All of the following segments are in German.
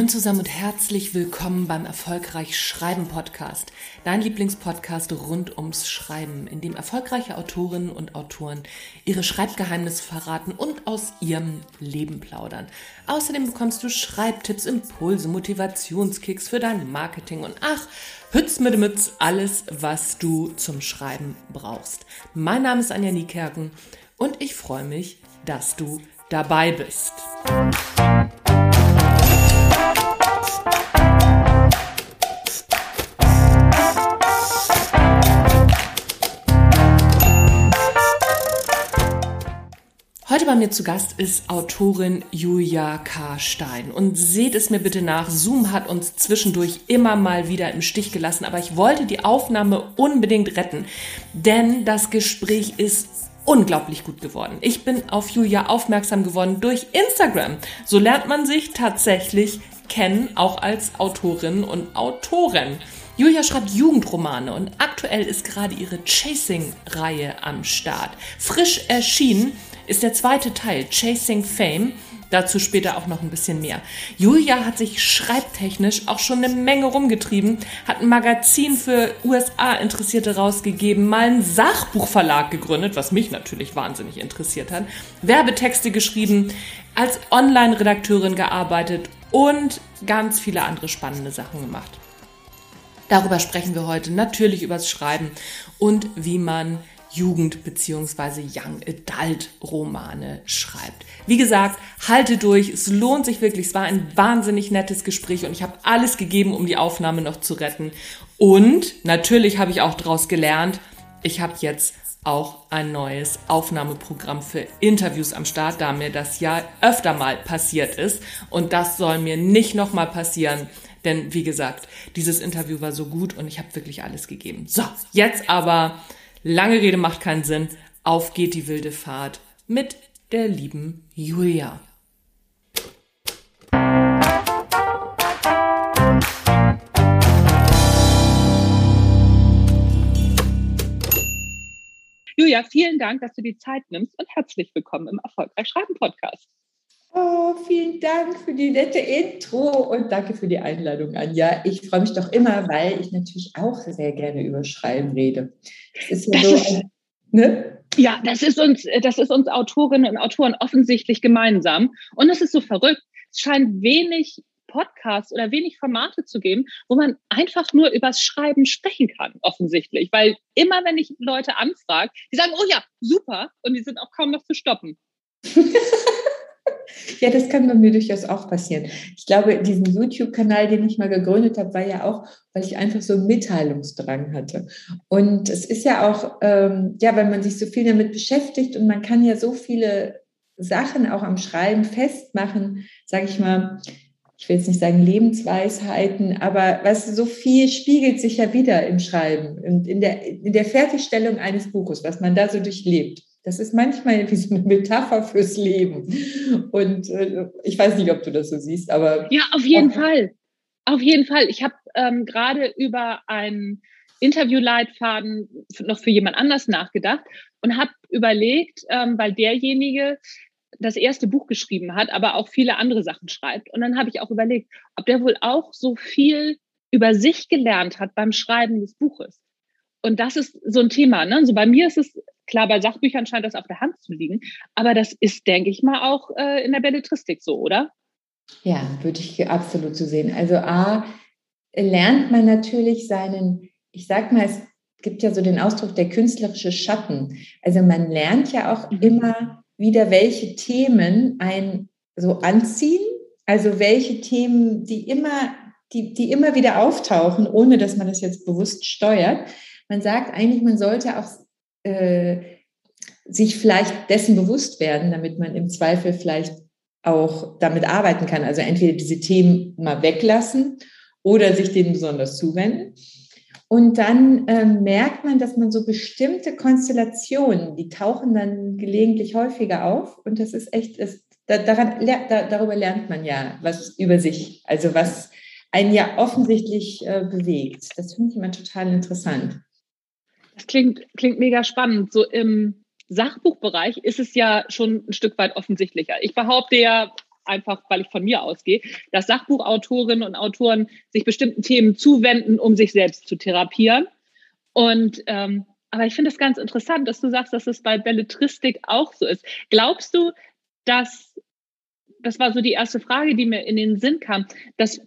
Moin zusammen und herzlich willkommen beim Erfolgreich Schreiben Podcast. Dein Lieblingspodcast rund ums Schreiben, in dem erfolgreiche Autorinnen und Autoren ihre Schreibgeheimnisse verraten und aus ihrem Leben plaudern. Außerdem bekommst du Schreibtipps, Impulse, Motivationskicks für dein Marketing und ach, Hütz mit Mütz, alles, was du zum Schreiben brauchst. Mein Name ist Anja Niekerken und ich freue mich, dass du dabei bist. Bei mir zu Gast ist Autorin Julia K. Stein. Und seht es mir bitte nach, Zoom hat uns zwischendurch immer mal wieder im Stich gelassen, aber ich wollte die Aufnahme unbedingt retten, denn das Gespräch ist unglaublich gut geworden. Ich bin auf Julia aufmerksam geworden durch Instagram. So lernt man sich tatsächlich kennen, auch als Autorin und Autorin. Julia schreibt Jugendromane und aktuell ist gerade ihre Chasing-Reihe am Start. Frisch erschienen ist der zweite Teil, Chasing Fame. Dazu später auch noch ein bisschen mehr. Julia hat sich schreibtechnisch auch schon eine Menge rumgetrieben, hat ein Magazin für USA-Interessierte rausgegeben, mal einen Sachbuchverlag gegründet, was mich natürlich wahnsinnig interessiert hat, Werbetexte geschrieben, als Online-Redakteurin gearbeitet und ganz viele andere spannende Sachen gemacht. Darüber sprechen wir heute natürlich übers Schreiben und wie man Jugend- bzw. Young Adult Romane schreibt. Wie gesagt, halte durch, es lohnt sich wirklich. Es war ein wahnsinnig nettes Gespräch und ich habe alles gegeben, um die Aufnahme noch zu retten. Und natürlich habe ich auch daraus gelernt, ich habe jetzt auch ein neues Aufnahmeprogramm für Interviews am Start, da mir das ja öfter mal passiert ist. Und das soll mir nicht nochmal passieren. Denn wie gesagt, dieses Interview war so gut und ich habe wirklich alles gegeben. So, jetzt aber Lange Rede macht keinen Sinn. Auf geht die wilde Fahrt mit der lieben Julia. Julia, vielen Dank, dass du die Zeit nimmst und herzlich willkommen im Erfolgreich Schreiben Podcast. Oh, vielen Dank für die nette Intro und danke für die Einladung, Anja. Ich freue mich doch immer, weil ich natürlich auch sehr gerne über Schreiben rede. Das ist ja das so ist, ne? Ja, das ist uns, das ist uns Autorinnen und Autoren offensichtlich gemeinsam. Und es ist so verrückt. Es scheint wenig Podcasts oder wenig Formate zu geben, wo man einfach nur übers Schreiben sprechen kann, offensichtlich. Weil immer, wenn ich Leute anfrage, die sagen, oh ja, super, und die sind auch kaum noch zu stoppen. Ja, das kann bei mir durchaus auch passieren. Ich glaube, diesen YouTube-Kanal, den ich mal gegründet habe, war ja auch, weil ich einfach so einen Mitteilungsdrang hatte. Und es ist ja auch, ähm, ja, weil man sich so viel damit beschäftigt und man kann ja so viele Sachen auch am Schreiben festmachen, sage ich mal, ich will jetzt nicht sagen Lebensweisheiten, aber was so viel spiegelt sich ja wieder im Schreiben und in der, in der Fertigstellung eines Buches, was man da so durchlebt. Das ist manchmal wie so eine Metapher fürs Leben. Und äh, ich weiß nicht, ob du das so siehst, aber. Ja, auf jeden Fall. Auf jeden Fall. Ich habe ähm, gerade über einen Interviewleitfaden noch für jemand anders nachgedacht und habe überlegt, ähm, weil derjenige das erste Buch geschrieben hat, aber auch viele andere Sachen schreibt. Und dann habe ich auch überlegt, ob der wohl auch so viel über sich gelernt hat beim Schreiben des Buches. Und das ist so ein Thema. Ne? So bei mir ist es Klar, bei Sachbüchern scheint das auf der Hand zu liegen, aber das ist, denke ich mal, auch äh, in der Belletristik so, oder? Ja, würde ich absolut so sehen. Also A, lernt man natürlich seinen, ich sag mal, es gibt ja so den Ausdruck der künstlerische Schatten. Also man lernt ja auch mhm. immer wieder, welche Themen ein so anziehen, also welche Themen, die immer, die, die immer wieder auftauchen, ohne dass man das jetzt bewusst steuert. Man sagt eigentlich, man sollte auch äh, sich vielleicht dessen bewusst werden, damit man im Zweifel vielleicht auch damit arbeiten kann. Also entweder diese Themen mal weglassen oder sich denen besonders zuwenden. Und dann äh, merkt man, dass man so bestimmte Konstellationen, die tauchen dann gelegentlich häufiger auf. Und das ist echt, ist, da, daran, da, darüber lernt man ja was über sich, also was einen ja offensichtlich äh, bewegt. Das finde ich immer total interessant. Das klingt, klingt mega spannend. So im Sachbuchbereich ist es ja schon ein Stück weit offensichtlicher. Ich behaupte ja, einfach, weil ich von mir ausgehe, dass Sachbuchautorinnen und Autoren sich bestimmten Themen zuwenden, um sich selbst zu therapieren. Und ähm, aber ich finde es ganz interessant, dass du sagst, dass es bei Belletristik auch so ist. Glaubst du, dass das war so die erste Frage, die mir in den Sinn kam, dass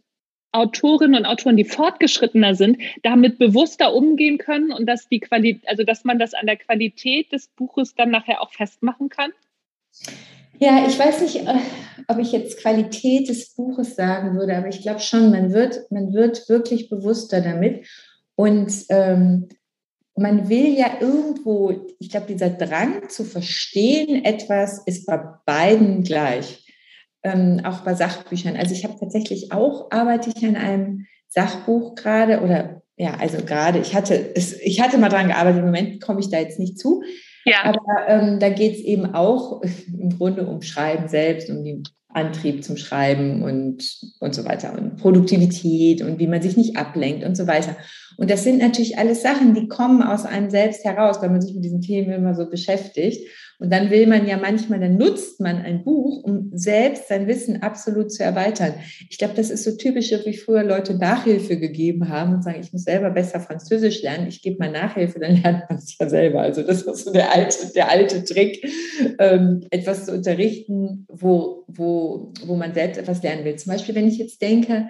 Autorinnen und Autoren, die fortgeschrittener sind, damit bewusster umgehen können und dass die Qualität, also dass man das an der Qualität des Buches dann nachher auch festmachen kann? Ja, ich weiß nicht, äh, ob ich jetzt Qualität des Buches sagen würde, aber ich glaube schon, man wird, man wird wirklich bewusster damit. Und ähm, man will ja irgendwo, ich glaube, dieser Drang zu verstehen etwas ist bei beiden gleich ähm, auch bei Sachbüchern. Also ich habe tatsächlich auch, arbeite ich an einem Sachbuch gerade oder ja, also gerade, ich hatte, es, ich hatte mal dran gearbeitet, im Moment komme ich da jetzt nicht zu. Ja. Aber ähm, da geht es eben auch im Grunde um Schreiben selbst, um den Antrieb zum Schreiben und, und so weiter und Produktivität und wie man sich nicht ablenkt und so weiter. Und das sind natürlich alles Sachen, die kommen aus einem selbst heraus, weil man sich mit diesen Themen immer so beschäftigt. Und dann will man ja manchmal, dann nutzt man ein Buch, um selbst sein Wissen absolut zu erweitern. Ich glaube, das ist so typisch, wie früher Leute Nachhilfe gegeben haben und sagen, ich muss selber besser Französisch lernen, ich gebe mal Nachhilfe, dann lernt man es ja selber. Also das ist so der alte, der alte Trick, ähm, etwas zu unterrichten, wo, wo, wo man selbst etwas lernen will. Zum Beispiel, wenn ich jetzt denke,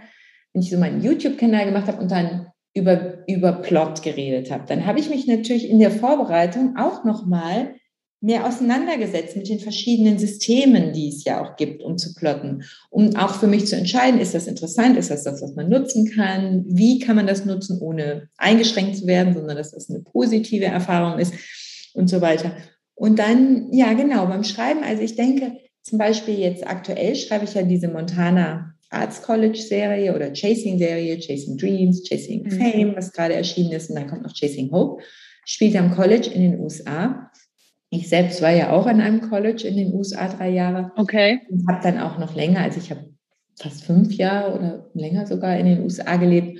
wenn ich so meinen YouTube-Kanal gemacht habe und dann über, über Plot geredet habe, dann habe ich mich natürlich in der Vorbereitung auch nochmal mehr auseinandergesetzt mit den verschiedenen Systemen, die es ja auch gibt, um zu plotten, um auch für mich zu entscheiden, ist das interessant, ist das das, was man nutzen kann, wie kann man das nutzen, ohne eingeschränkt zu werden, sondern dass das eine positive Erfahrung ist und so weiter. Und dann, ja genau, beim Schreiben, also ich denke, zum Beispiel jetzt aktuell schreibe ich ja diese Montana Arts College Serie oder Chasing Serie, Chasing Dreams, Chasing mhm. Fame, was gerade erschienen ist, und dann kommt noch Chasing Hope, spielt am College in den USA. Ich selbst war ja auch an einem College in den USA drei Jahre. Okay. Und habe dann auch noch länger, also ich habe fast fünf Jahre oder länger sogar in den USA gelebt.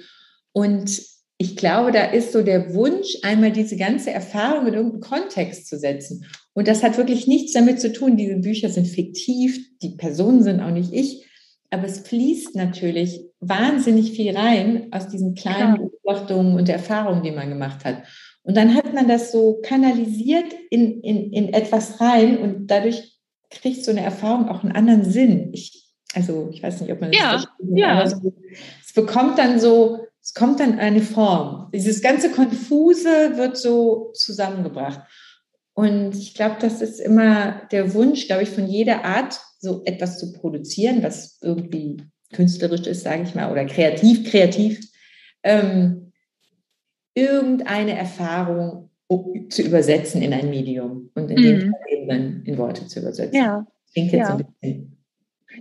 Und ich glaube, da ist so der Wunsch, einmal diese ganze Erfahrung in irgendeinen Kontext zu setzen. Und das hat wirklich nichts damit zu tun. Diese Bücher sind fiktiv, die Personen sind auch nicht ich. Aber es fließt natürlich wahnsinnig viel rein aus diesen kleinen Klar. Beobachtungen und Erfahrungen, die man gemacht hat. Und dann hat man das so kanalisiert in, in, in etwas rein und dadurch kriegt so eine Erfahrung auch einen anderen Sinn. Ich, also ich weiß nicht, ob man das ja, versteht, ja. So, es bekommt dann so, es kommt dann eine Form. Dieses ganze Konfuse wird so zusammengebracht. Und ich glaube, das ist immer der Wunsch, glaube ich, von jeder Art, so etwas zu produzieren, was irgendwie künstlerisch ist, sage ich mal, oder kreativ, kreativ. Ähm, irgendeine Erfahrung zu übersetzen in ein Medium und in mhm. dem Fall eben dann in Worte zu übersetzen. Ja. Klingt jetzt ja. ein bisschen.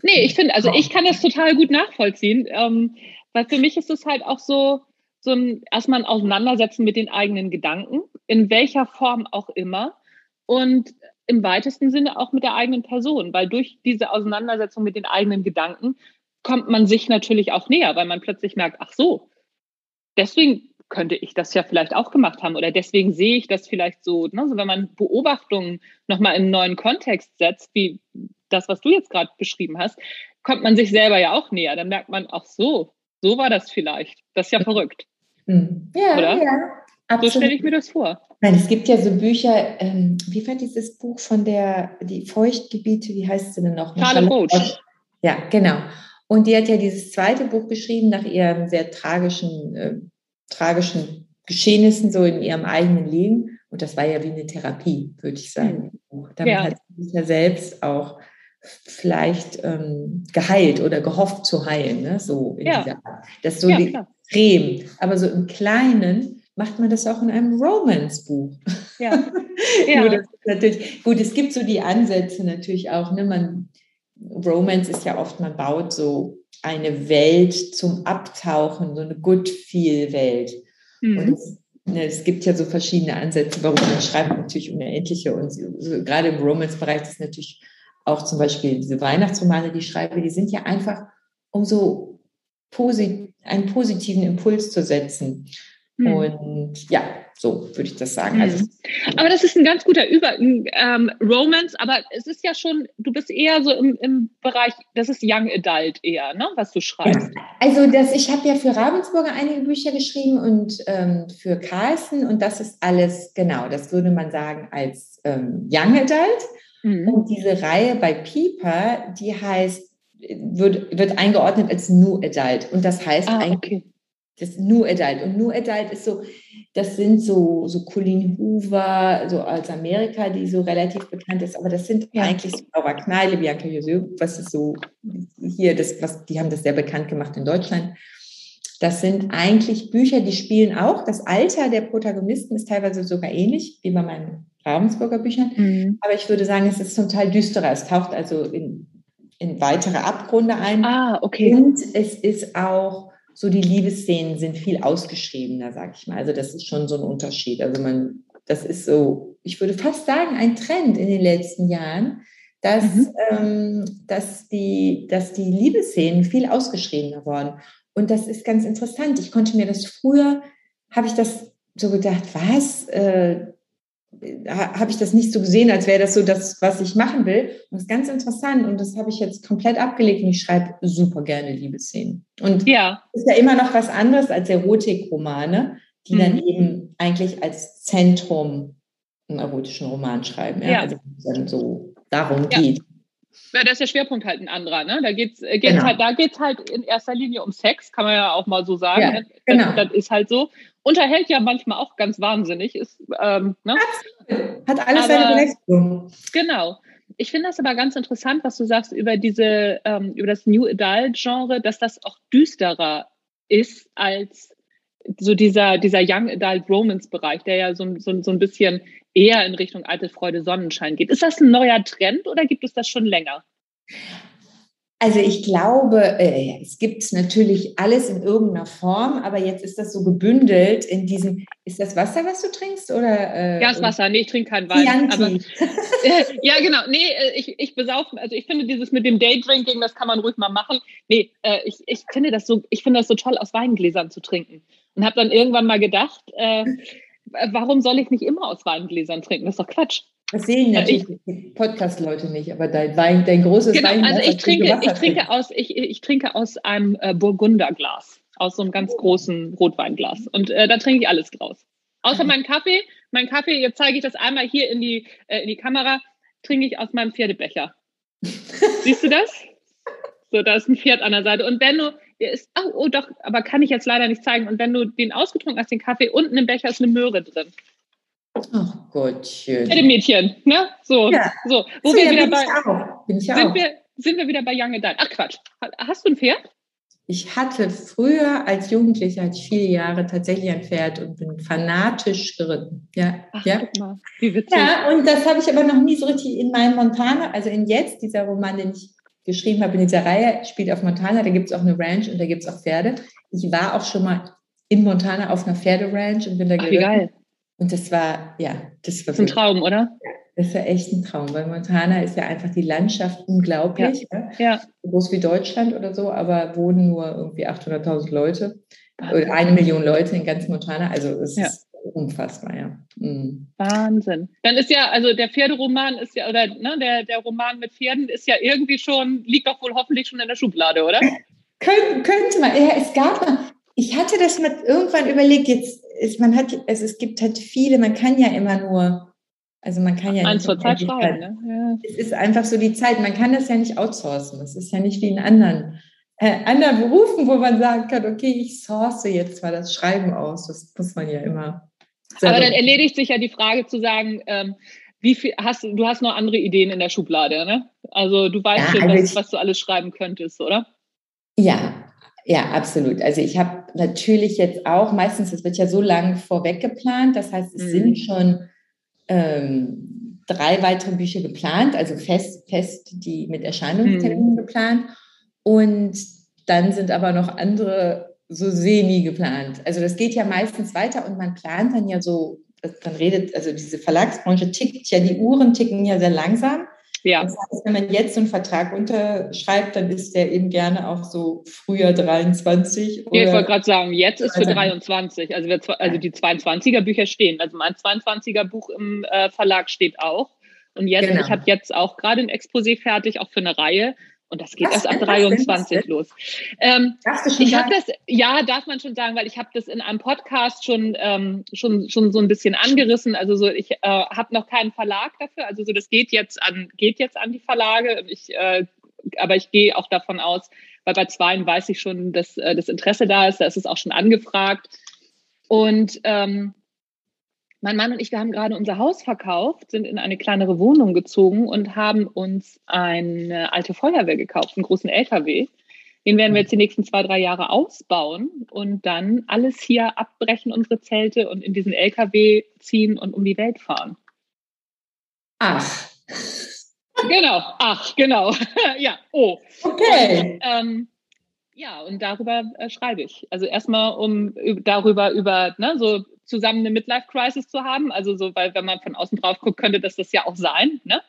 Nee, ich finde, also ich kann das total gut nachvollziehen, ähm, weil für mich ist es halt auch so, so ein erstmal ein Auseinandersetzen mit den eigenen Gedanken, in welcher Form auch immer und im weitesten Sinne auch mit der eigenen Person, weil durch diese Auseinandersetzung mit den eigenen Gedanken kommt man sich natürlich auch näher, weil man plötzlich merkt, ach so, deswegen könnte ich das ja vielleicht auch gemacht haben oder deswegen sehe ich das vielleicht so. Ne? So wenn man Beobachtungen nochmal in einen neuen Kontext setzt, wie das, was du jetzt gerade beschrieben hast, kommt man sich selber ja auch näher. Dann merkt man, ach so, so war das vielleicht. Das ist ja verrückt. Hm. Ja, oder? ja. Absolut. So stelle ich mir das vor. Nein, es gibt ja so Bücher, ähm, wie war dieses Buch von der, die Feuchtgebiete, wie heißt sie denn noch? Charlotte Roach. Ja, genau. Und die hat ja dieses zweite Buch geschrieben nach ihrem sehr tragischen äh, tragischen Geschehnissen so in ihrem eigenen Leben. Und das war ja wie eine Therapie, würde ich sagen. Mhm. Damit ja. hat sie sich ja selbst auch vielleicht ähm, geheilt oder gehofft zu heilen, ne? so in ja. dieser Art. Das ist so ja, extrem. Aber so im Kleinen macht man das auch in einem Romance-Buch. Ja. ja. natürlich, gut, es gibt so die Ansätze natürlich auch, ne? Man, Romance ist ja oft, man baut so eine Welt zum Abtauchen, so eine Good-Feel-Welt. Mhm. Und es, ne, es, gibt ja so verschiedene Ansätze, warum man schreibt natürlich unendliche. Und so, gerade im Romance-Bereich ist natürlich auch zum Beispiel diese Weihnachtsromane, die ich schreibe, die sind ja einfach, um so posit einen positiven Impuls zu setzen. Mhm. Und ja, So würde ich das sagen. Mhm. Also, aber das ist ein ganz guter Über ähm, Romance, aber es ist ja schon, du bist eher so im, im Bereich, das ist Young Adult eher, ne, was du schreibst. Ja. Also das, ich habe ja für Ravensburger einige Bücher geschrieben und ähm, für Carlsen und das ist alles, genau, das würde man sagen als ähm, Young Adult. Mhm. Und diese Reihe bei Pieper, die heißt, wird, wird eingeordnet als New Adult. Und das heißt ah, eigentlich, okay. Das New Adult. Und New Adult ist so, das sind so, so Colleen Hoover, so aus Amerika, die so relativ bekannt ist, aber das sind ja. eigentlich so Laura Kneile, Bianca Josö, was ist so hier, das, was, die haben das sehr bekannt gemacht in Deutschland. Das sind eigentlich Bücher, die spielen auch. Das Alter der Protagonisten ist teilweise sogar ähnlich wie bei meinen Ravensburger Büchern. Mhm. Aber ich würde sagen, es ist zum Teil düsterer. Es taucht also in, in weitere Abgründe ein. Ah, okay. Und es ist auch so die Liebesszenen sind viel ausgeschriebener, sag ich mal. Also das ist schon so ein Unterschied. Also man, das ist so, ich würde fast sagen, ein Trend in den letzten Jahren, dass, mhm. ähm, dass, die, dass die Liebesszenen viel ausgeschriebener wurden. Und das ist ganz interessant. Ich konnte mir das früher, habe ich das so gedacht, was? Äh, habe ich das nicht so gesehen, als wäre das so das, was ich machen will. Und das ist ganz interessant und das habe ich jetzt komplett abgelegt und ich schreibe super gerne Liebesszenen. Und ja. ist ja immer noch was anderes als Erotikromane, die mhm. dann eben eigentlich als Zentrum einen erotischen Roman schreiben. Ja? ja. Also dann so darum ja. geht. Ja, da ist der Schwerpunkt halt ein anderer. Ne? Da geht es äh, genau. halt, da geht's halt in erster Linie um Sex, kann man ja auch mal so sagen. Ja, genau. das, das, ist halt so. Unterhält ja manchmal auch ganz wahnsinnig. Ist, ähm, ne? Hat alles aber, seine Berechtigung. Genau. Ich finde das aber ganz interessant, was du sagst über diese, ähm, über das New Adult Genre, dass das auch düsterer ist als so dieser, dieser Young Adult Romance Bereich, der ja so, so, so ein bisschen eher in Richtung alte Freude Sonnenschein geht. Ist das ein neuer Trend oder gibt es das schon länger? Also ich glaube, äh, es gibt natürlich alles in irgendeiner Form, aber jetzt ist das so gebündelt in diesem, ist das Wasser, was du trinkst? Oder, äh, Gaswasser, nee, ich trinke kein Wein. Aber, äh, ja, genau, nee, äh, ich, ich besaufe, also ich finde dieses mit dem Daydrinking, das kann man ruhig mal machen. Nee, äh, ich, ich finde das so, ich finde das so toll, aus Weingläsern zu trinken. Und habe dann irgendwann mal gedacht, äh, warum soll ich nicht immer aus Weingläsern trinken? Das ist doch Quatsch. Das sehen natürlich die Podcast-Leute nicht, aber dein Wein, dein großes genau, Wein. Also ich trinke, ich trinke aus, ich, ich trinke aus einem äh, Burgunderglas, aus so einem ganz großen Rotweinglas. Und äh, da trinke ich alles draus. Außer meinen Kaffee. Mein Kaffee, jetzt zeige ich das einmal hier in die, äh, in die Kamera, trinke ich aus meinem Pferdebecher. Siehst du das? So, da ist ein Pferd an der Seite. Und wenn du, der ist, oh, oh doch, aber kann ich jetzt leider nicht zeigen. Und wenn du den ausgetrunken hast, den Kaffee, unten im Becher ist eine Möhre drin. Ach Gottchen. Mädchen, ne? So, ja. so. Wo so, wir ja, wieder bei, bin ich sind, auch. Wir, sind wir wieder bei Young Adult. Ach Quatsch. Hast du ein Pferd? Ich hatte früher als Jugendlicher, hatte ich viele Jahre tatsächlich ein Pferd und bin fanatisch geritten. Ja, Ach, ja. Guck mal, wie witzig. Ja, und das habe ich aber noch nie so richtig in meinem Montana, also in jetzt, dieser Roman, den ich geschrieben habe in dieser Reihe, spielt auf Montana, da gibt es auch eine Ranch und da gibt es auch Pferde. Ich war auch schon mal in Montana auf einer Pferderanch und bin da geritten. Und das war, ja, das war. Das ist ein Traum, oder? Das war echt ein Traum, weil Montana ist ja einfach die Landschaft unglaublich. Ja. ja. So groß wie Deutschland oder so, aber wohnen nur irgendwie 800.000 Leute oder eine Million Leute in ganz Montana. Also es ja. ist unfassbar, ja. Mhm. Wahnsinn. Dann ist ja, also der Pferderoman ist ja, oder ne, der, der Roman mit Pferden ist ja irgendwie schon, liegt doch wohl hoffentlich schon in der Schublade, oder? Kön könnte man. Ja, es gab mal, ich hatte das mal irgendwann überlegt, jetzt ist, man hat, also es gibt halt viele, man kann ja immer nur, also man kann ja Eins zur Zeit schreiben, ne? Ja. Es ist einfach so die Zeit, man kann das ja nicht outsourcen. Es ist ja nicht wie in anderen, äh, anderen Berufen, wo man sagen kann, okay, ich source jetzt mal das Schreiben aus. Das muss man ja immer. Aber dann erledigt sich ja die Frage zu sagen, ähm, wie viel hast du, hast noch andere Ideen in der Schublade, ne? Also du weißt ja, schon, also was, was du alles schreiben könntest, oder? Ja, ja, absolut. Also ich habe natürlich jetzt auch, meistens, es wird ja so lange vorweg geplant, das heißt, es mhm. sind schon ähm, drei weitere Bücher geplant, also fest, fest die mit Erscheinungsterminen mhm. geplant. Und dann sind aber noch andere so semi geplant. Also das geht ja meistens weiter und man plant dann ja so, dann redet, also diese Verlagsbranche tickt ja, die Uhren ticken ja sehr langsam. Ja. Das heißt, wenn man jetzt so einen Vertrag unterschreibt, dann ist der eben gerne auch so früher 23. Oder ich wollte gerade sagen, jetzt ist für 23. Also, wir, also die 22er Bücher stehen. Also mein 22er Buch im äh, Verlag steht auch. Und jetzt, genau. ich habe jetzt auch gerade ein Exposé fertig, auch für eine Reihe. Und das geht Was, erst ab 23 los. Ähm, ich habe das, ja, darf man schon sagen, weil ich habe das in einem Podcast schon, ähm, schon, schon so ein bisschen angerissen. Also so, ich äh, habe noch keinen Verlag dafür. Also so, das geht jetzt an, geht jetzt an die Verlage. Ich, äh, aber ich gehe auch davon aus, weil bei zweien weiß ich schon, dass äh, das Interesse da ist. Da ist es auch schon angefragt. Und ähm, mein Mann und ich, wir haben gerade unser Haus verkauft, sind in eine kleinere Wohnung gezogen und haben uns eine alte Feuerwehr gekauft, einen großen LKW. Den werden wir jetzt die nächsten zwei, drei Jahre ausbauen und dann alles hier abbrechen, unsere Zelte und in diesen LKW ziehen und um die Welt fahren. Ach. Genau, ach, genau. ja, oh. Okay. Und, ähm, ja, und darüber äh, schreibe ich. Also erstmal um darüber über ne, so zusammen eine Midlife-Crisis zu haben. Also so, weil wenn man von außen drauf guckt, könnte das das ja auch sein. Ne?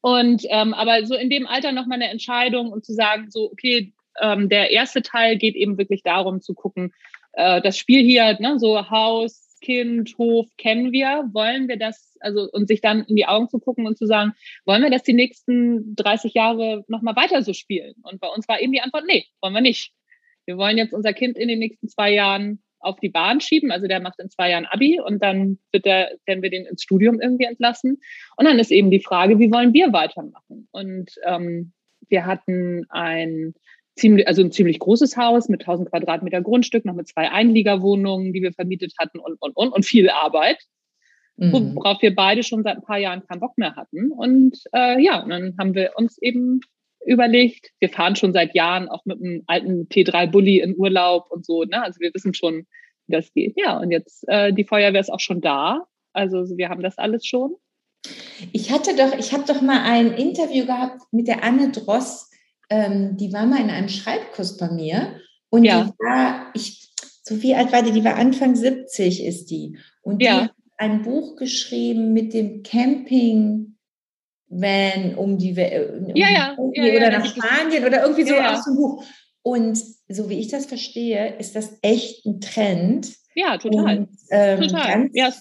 Und ähm, aber so in dem Alter nochmal eine Entscheidung und zu sagen, so, okay, ähm, der erste Teil geht eben wirklich darum zu gucken, äh, das Spiel hier, ne, so Haus, Kind, Hof kennen wir, wollen wir das, also und sich dann in die Augen zu gucken und zu sagen, wollen wir das die nächsten 30 Jahre nochmal weiter so spielen? Und bei uns war eben die Antwort, nee, wollen wir nicht. Wir wollen jetzt unser Kind in den nächsten zwei Jahren auf die Bahn schieben. Also der macht in zwei Jahren Abi und dann wird der, werden wir den ins Studium irgendwie entlassen. Und dann ist eben die Frage, wie wollen wir weitermachen? Und ähm, wir hatten ein ziemlich, also ein ziemlich großes Haus mit 1000 Quadratmeter Grundstück, noch mit zwei Einliegerwohnungen, die wir vermietet hatten und, und, und, und viel Arbeit. Mhm. Worauf wir beide schon seit ein paar Jahren keinen Bock mehr hatten. Und äh, ja, und dann haben wir uns eben überlegt. Wir fahren schon seit Jahren auch mit einem alten T3-Bully in Urlaub und so. Ne? Also wir wissen schon, wie das geht. Ja, und jetzt äh, die Feuerwehr ist auch schon da. Also wir haben das alles schon. Ich hatte doch, ich habe doch mal ein Interview gehabt mit der Anne Dross. Ähm, die war mal in einem Schreibkurs bei mir und ja. die war, ich, so wie alt war die? Die war Anfang 70 ist die. Und ja. die hat ein Buch geschrieben mit dem Camping Van um die Welt ja, ja, ja, oder nach Spanien oder irgendwie so aus dem Buch. Und so wie ich das verstehe, ist das echt ein Trend. Ja, total. Und, ähm, total. ja,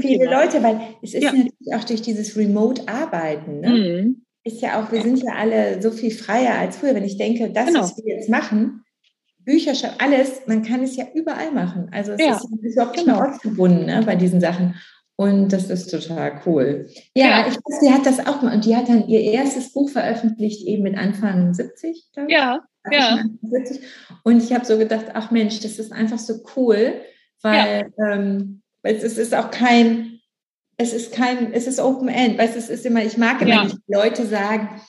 viele Leute, weil es ist natürlich auch durch dieses Remote-Arbeiten, ne? mhm. Ist ja auch, wir sind ja alle so viel freier als früher. Wenn ich denke, das, genau. was wir jetzt machen, Bücher schreiben, alles, man kann es ja überall machen. Also es ist, ist überhaupt genau. nicht ortsgebunden ne, bei diesen Sachen. Und das ist total cool. Ja, ja. ich weiß, die hat das auch mal. Und die hat dann ihr erstes Buch veröffentlicht, eben mit Anfang 70, glaube ich. Ja, ja. 70. Und ich habe so gedacht, ach Mensch, das ist einfach so cool, weil, ja. ähm, weil es ist auch kein, es ist kein, es ist Open End. Weißt es ist immer, ich mag immer ja. nicht Leute sagen,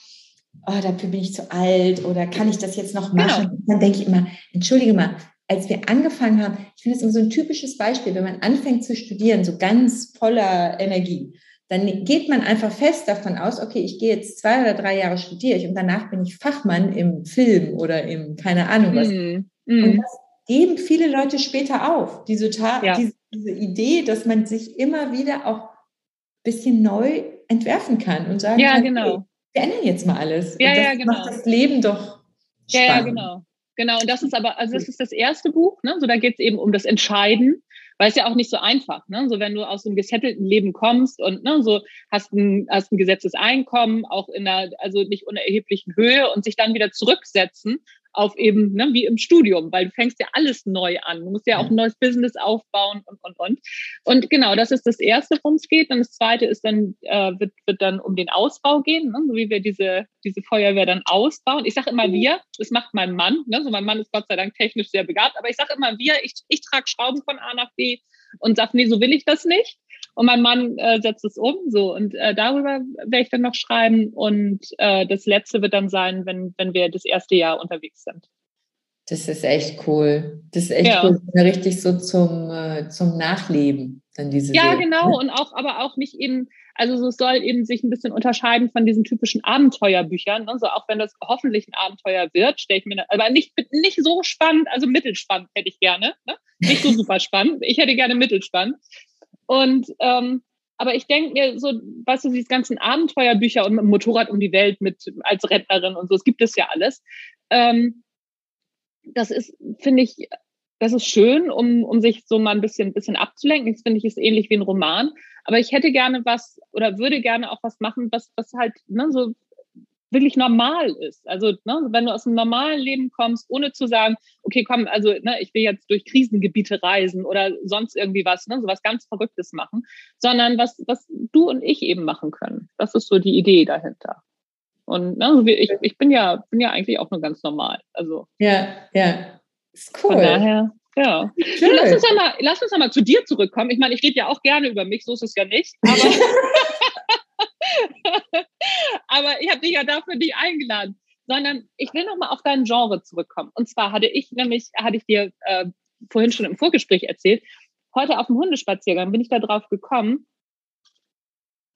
oh, dafür bin ich zu alt oder kann ich das jetzt noch machen? Genau. Dann denke ich immer, entschuldige mal, als wir angefangen haben, ich finde es immer so ein typisches Beispiel, wenn man anfängt zu studieren, so ganz voller Energie, dann geht man einfach fest davon aus, okay, ich gehe jetzt zwei oder drei Jahre studiere ich und danach bin ich Fachmann im Film oder im keine Ahnung was. Mm, mm. Und das geben viele Leute später auf, diese, ja. diese, diese Idee, dass man sich immer wieder auch bisschen neu entwerfen kann und sagen ja, kann, genau. Hey, wir ändern jetzt mal alles. Ja, ja, genau. macht das Leben doch spannend. Ja, ja, genau. Genau, und das ist aber, also das ist das erste Buch, ne? So da geht es eben um das Entscheiden, weil es ja auch nicht so einfach, ne? So wenn du aus einem gesettelten Leben kommst und ne, so hast ein, hast ein gesetztes Einkommen, auch in einer, also nicht unerheblichen Höhe und sich dann wieder zurücksetzen auf eben, ne, wie im Studium, weil du fängst ja alles neu an. Du musst ja auch ein neues Business aufbauen und, und, und. Und genau, das ist das Erste, worum es geht. Und das Zweite ist dann, äh, wird, wird dann um den Ausbau gehen, ne, so wie wir diese, diese Feuerwehr dann ausbauen. Ich sage immer mhm. wir, das macht mein Mann. Ne, so mein Mann ist Gott sei Dank technisch sehr begabt, aber ich sage immer wir, ich, ich trage Schrauben von A nach B und sage, nee, so will ich das nicht und mein Mann äh, setzt es um. So und äh, darüber werde ich dann noch schreiben und äh, das letzte wird dann sein, wenn wenn wir das erste Jahr unterwegs sind. Das ist echt cool. Das ist echt ja. cool, richtig so zum äh, zum Nachleben dann diese. Ja, Serie. genau und auch aber auch nicht eben also so, es soll eben sich ein bisschen unterscheiden von diesen typischen Abenteuerbüchern. Also auch wenn das hoffentlich ein Abenteuer wird, stelle ich mir, aber nicht, nicht so spannend, also mittelspannend hätte ich gerne. Ne? Nicht so super spannend. Ich hätte gerne mittelspannend. Und ähm, aber ich denke mir so, weißt du, diese ganzen Abenteuerbücher und Motorrad um die Welt mit als Rentnerin und so, es gibt es ja alles. Ähm, das ist, finde ich, das ist schön, um, um sich so mal ein bisschen, bisschen abzulenken. Das finde ich ist ähnlich wie ein Roman. Aber ich hätte gerne was oder würde gerne auch was machen, was, was halt ne, so wirklich normal ist. Also ne, wenn du aus dem normalen Leben kommst, ohne zu sagen, okay, komm, also ne, ich will jetzt durch Krisengebiete reisen oder sonst irgendwie was, ne, so was ganz Verrücktes machen, sondern was, was du und ich eben machen können. Das ist so die Idee dahinter. Und ne, ich, ich bin ja, bin ja eigentlich auch nur ganz normal. Also ja, ja, ist cool. Von daher, ja. lass uns, mal, lass uns mal zu dir zurückkommen. Ich meine, ich rede ja auch gerne über mich, so ist es ja nicht. Aber Aber ich habe dich ja dafür nicht eingeladen, sondern ich will nochmal auf dein Genre zurückkommen. Und zwar hatte ich nämlich, hatte ich dir äh, vorhin schon im Vorgespräch erzählt, heute auf dem Hundespaziergang bin ich da drauf gekommen.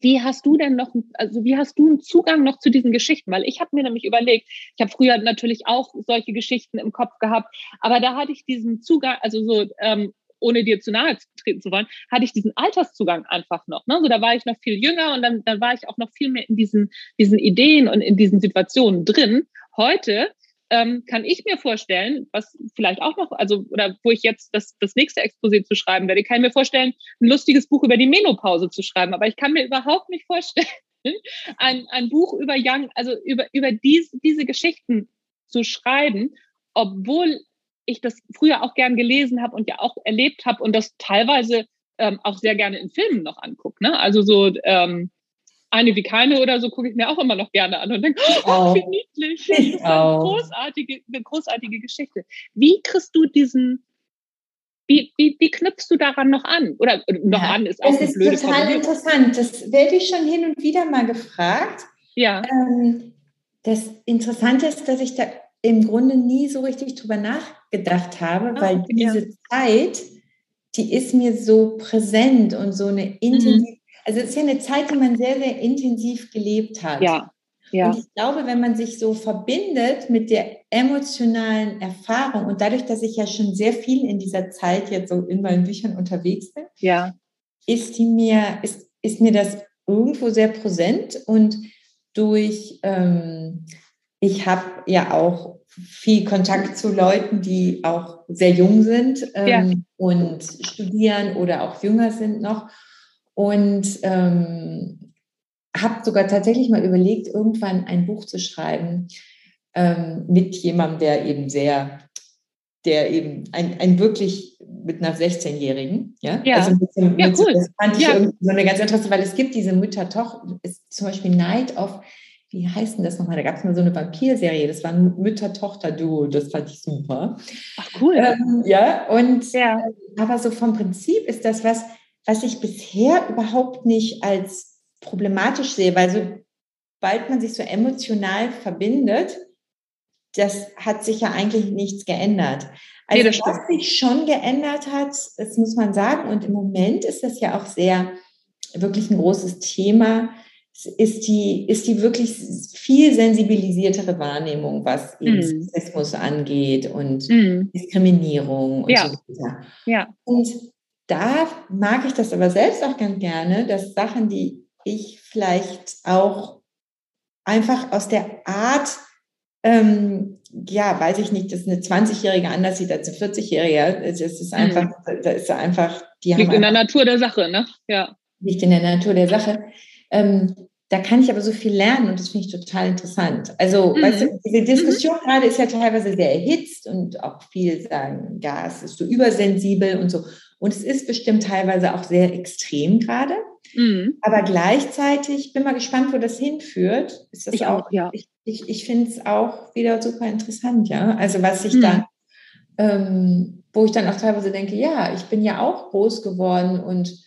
Wie hast du denn noch, also wie hast du einen Zugang noch zu diesen Geschichten? Weil ich habe mir nämlich überlegt, ich habe früher natürlich auch solche Geschichten im Kopf gehabt, aber da hatte ich diesen Zugang, also so ähm, ohne dir zu nahe treten zu wollen, hatte ich diesen Alterszugang einfach noch. Ne? So, da war ich noch viel jünger und dann, dann war ich auch noch viel mehr in diesen, diesen Ideen und in diesen Situationen drin. Heute ähm, kann ich mir vorstellen, was vielleicht auch noch, also, oder wo ich jetzt das, das nächste Exposé zu schreiben werde, kann ich mir vorstellen, ein lustiges Buch über die Menopause zu schreiben. Aber ich kann mir überhaupt nicht vorstellen, ein, ein Buch über Young, also über, über diese, diese Geschichten zu schreiben, obwohl ich das früher auch gern gelesen habe und ja auch erlebt habe und das teilweise ähm, auch sehr gerne in Filmen noch angucke. Ne? Also so ähm, eine wie keine oder so gucke ich mir auch immer noch gerne an und denke, oh, wie niedlich. Das ist eine großartige, eine großartige Geschichte. Wie kriegst du diesen, wie, wie, wie knüpfst du daran noch an? Oder noch ja, an ist auch Das ist total interessant. Das werde ich schon hin und wieder mal gefragt. Ja. Ähm, das Interessante ist, dass ich da im Grunde nie so richtig drüber nachgedacht habe, ah, weil diese ja. Zeit, die ist mir so präsent und so eine mhm. intensiv, mhm. also es ist ja eine Zeit, die man sehr, sehr intensiv gelebt hat. Ja. Ja. Und ich glaube, wenn man sich so verbindet mit der emotionalen Erfahrung und dadurch, dass ich ja schon sehr viel in dieser Zeit jetzt so in meinen Büchern unterwegs bin, ja. ist die mir, ist, ist mir das irgendwo sehr präsent und durch ähm, ich habe ja auch viel Kontakt zu Leuten, die auch sehr jung sind ähm, ja. und studieren oder auch jünger sind noch. Und ähm, habe sogar tatsächlich mal überlegt, irgendwann ein Buch zu schreiben ähm, mit jemandem, der eben sehr, der eben ein, ein wirklich mit einer 16-Jährigen, ja, ja. also mit, mit, ja, cool. das fand ich ja. so eine ganz interessante, weil es gibt diese Mütter-Tochter, zum Beispiel Night of wie heißt denn das nochmal? Da gab es mal so eine Vampir-Serie, das war ein Mütter-Tochter-Duo, das fand ich super. Ach cool. Ähm, ja, und ja. Äh, aber so vom Prinzip ist das was, was ich bisher überhaupt nicht als problematisch sehe, weil sobald man sich so emotional verbindet, das hat sich ja eigentlich nichts geändert. Also nee, was sich schon geändert hat, das muss man sagen, und im Moment ist das ja auch sehr wirklich ein großes Thema, ist die, ist die wirklich viel sensibilisiertere Wahrnehmung, was eben mm. Sexismus angeht und mm. Diskriminierung und ja. so weiter. Ja. Und da mag ich das aber selbst auch ganz gerne, dass Sachen, die ich vielleicht auch einfach aus der Art, ähm, ja, weiß ich nicht, dass eine 20-Jährige anders sieht als eine 40-Jährige. Das ist mhm. einfach, mm. das ist einfach, die Liegt in der Natur der Sache, ne? Ja. Liegt in der Natur der Sache. Ähm, da kann ich aber so viel lernen und das finde ich total interessant. Also, mhm. weißt du, diese Diskussion mhm. gerade ist ja teilweise sehr erhitzt und auch viel sagen, ja, es ist so übersensibel und so. Und es ist bestimmt teilweise auch sehr extrem gerade. Mhm. Aber gleichzeitig bin mal gespannt, wo das hinführt. Ist das ich auch, ja. Ich, ich, ich finde es auch wieder super interessant, ja. Also, was ich mhm. dann, ähm, wo ich dann auch teilweise denke, ja, ich bin ja auch groß geworden und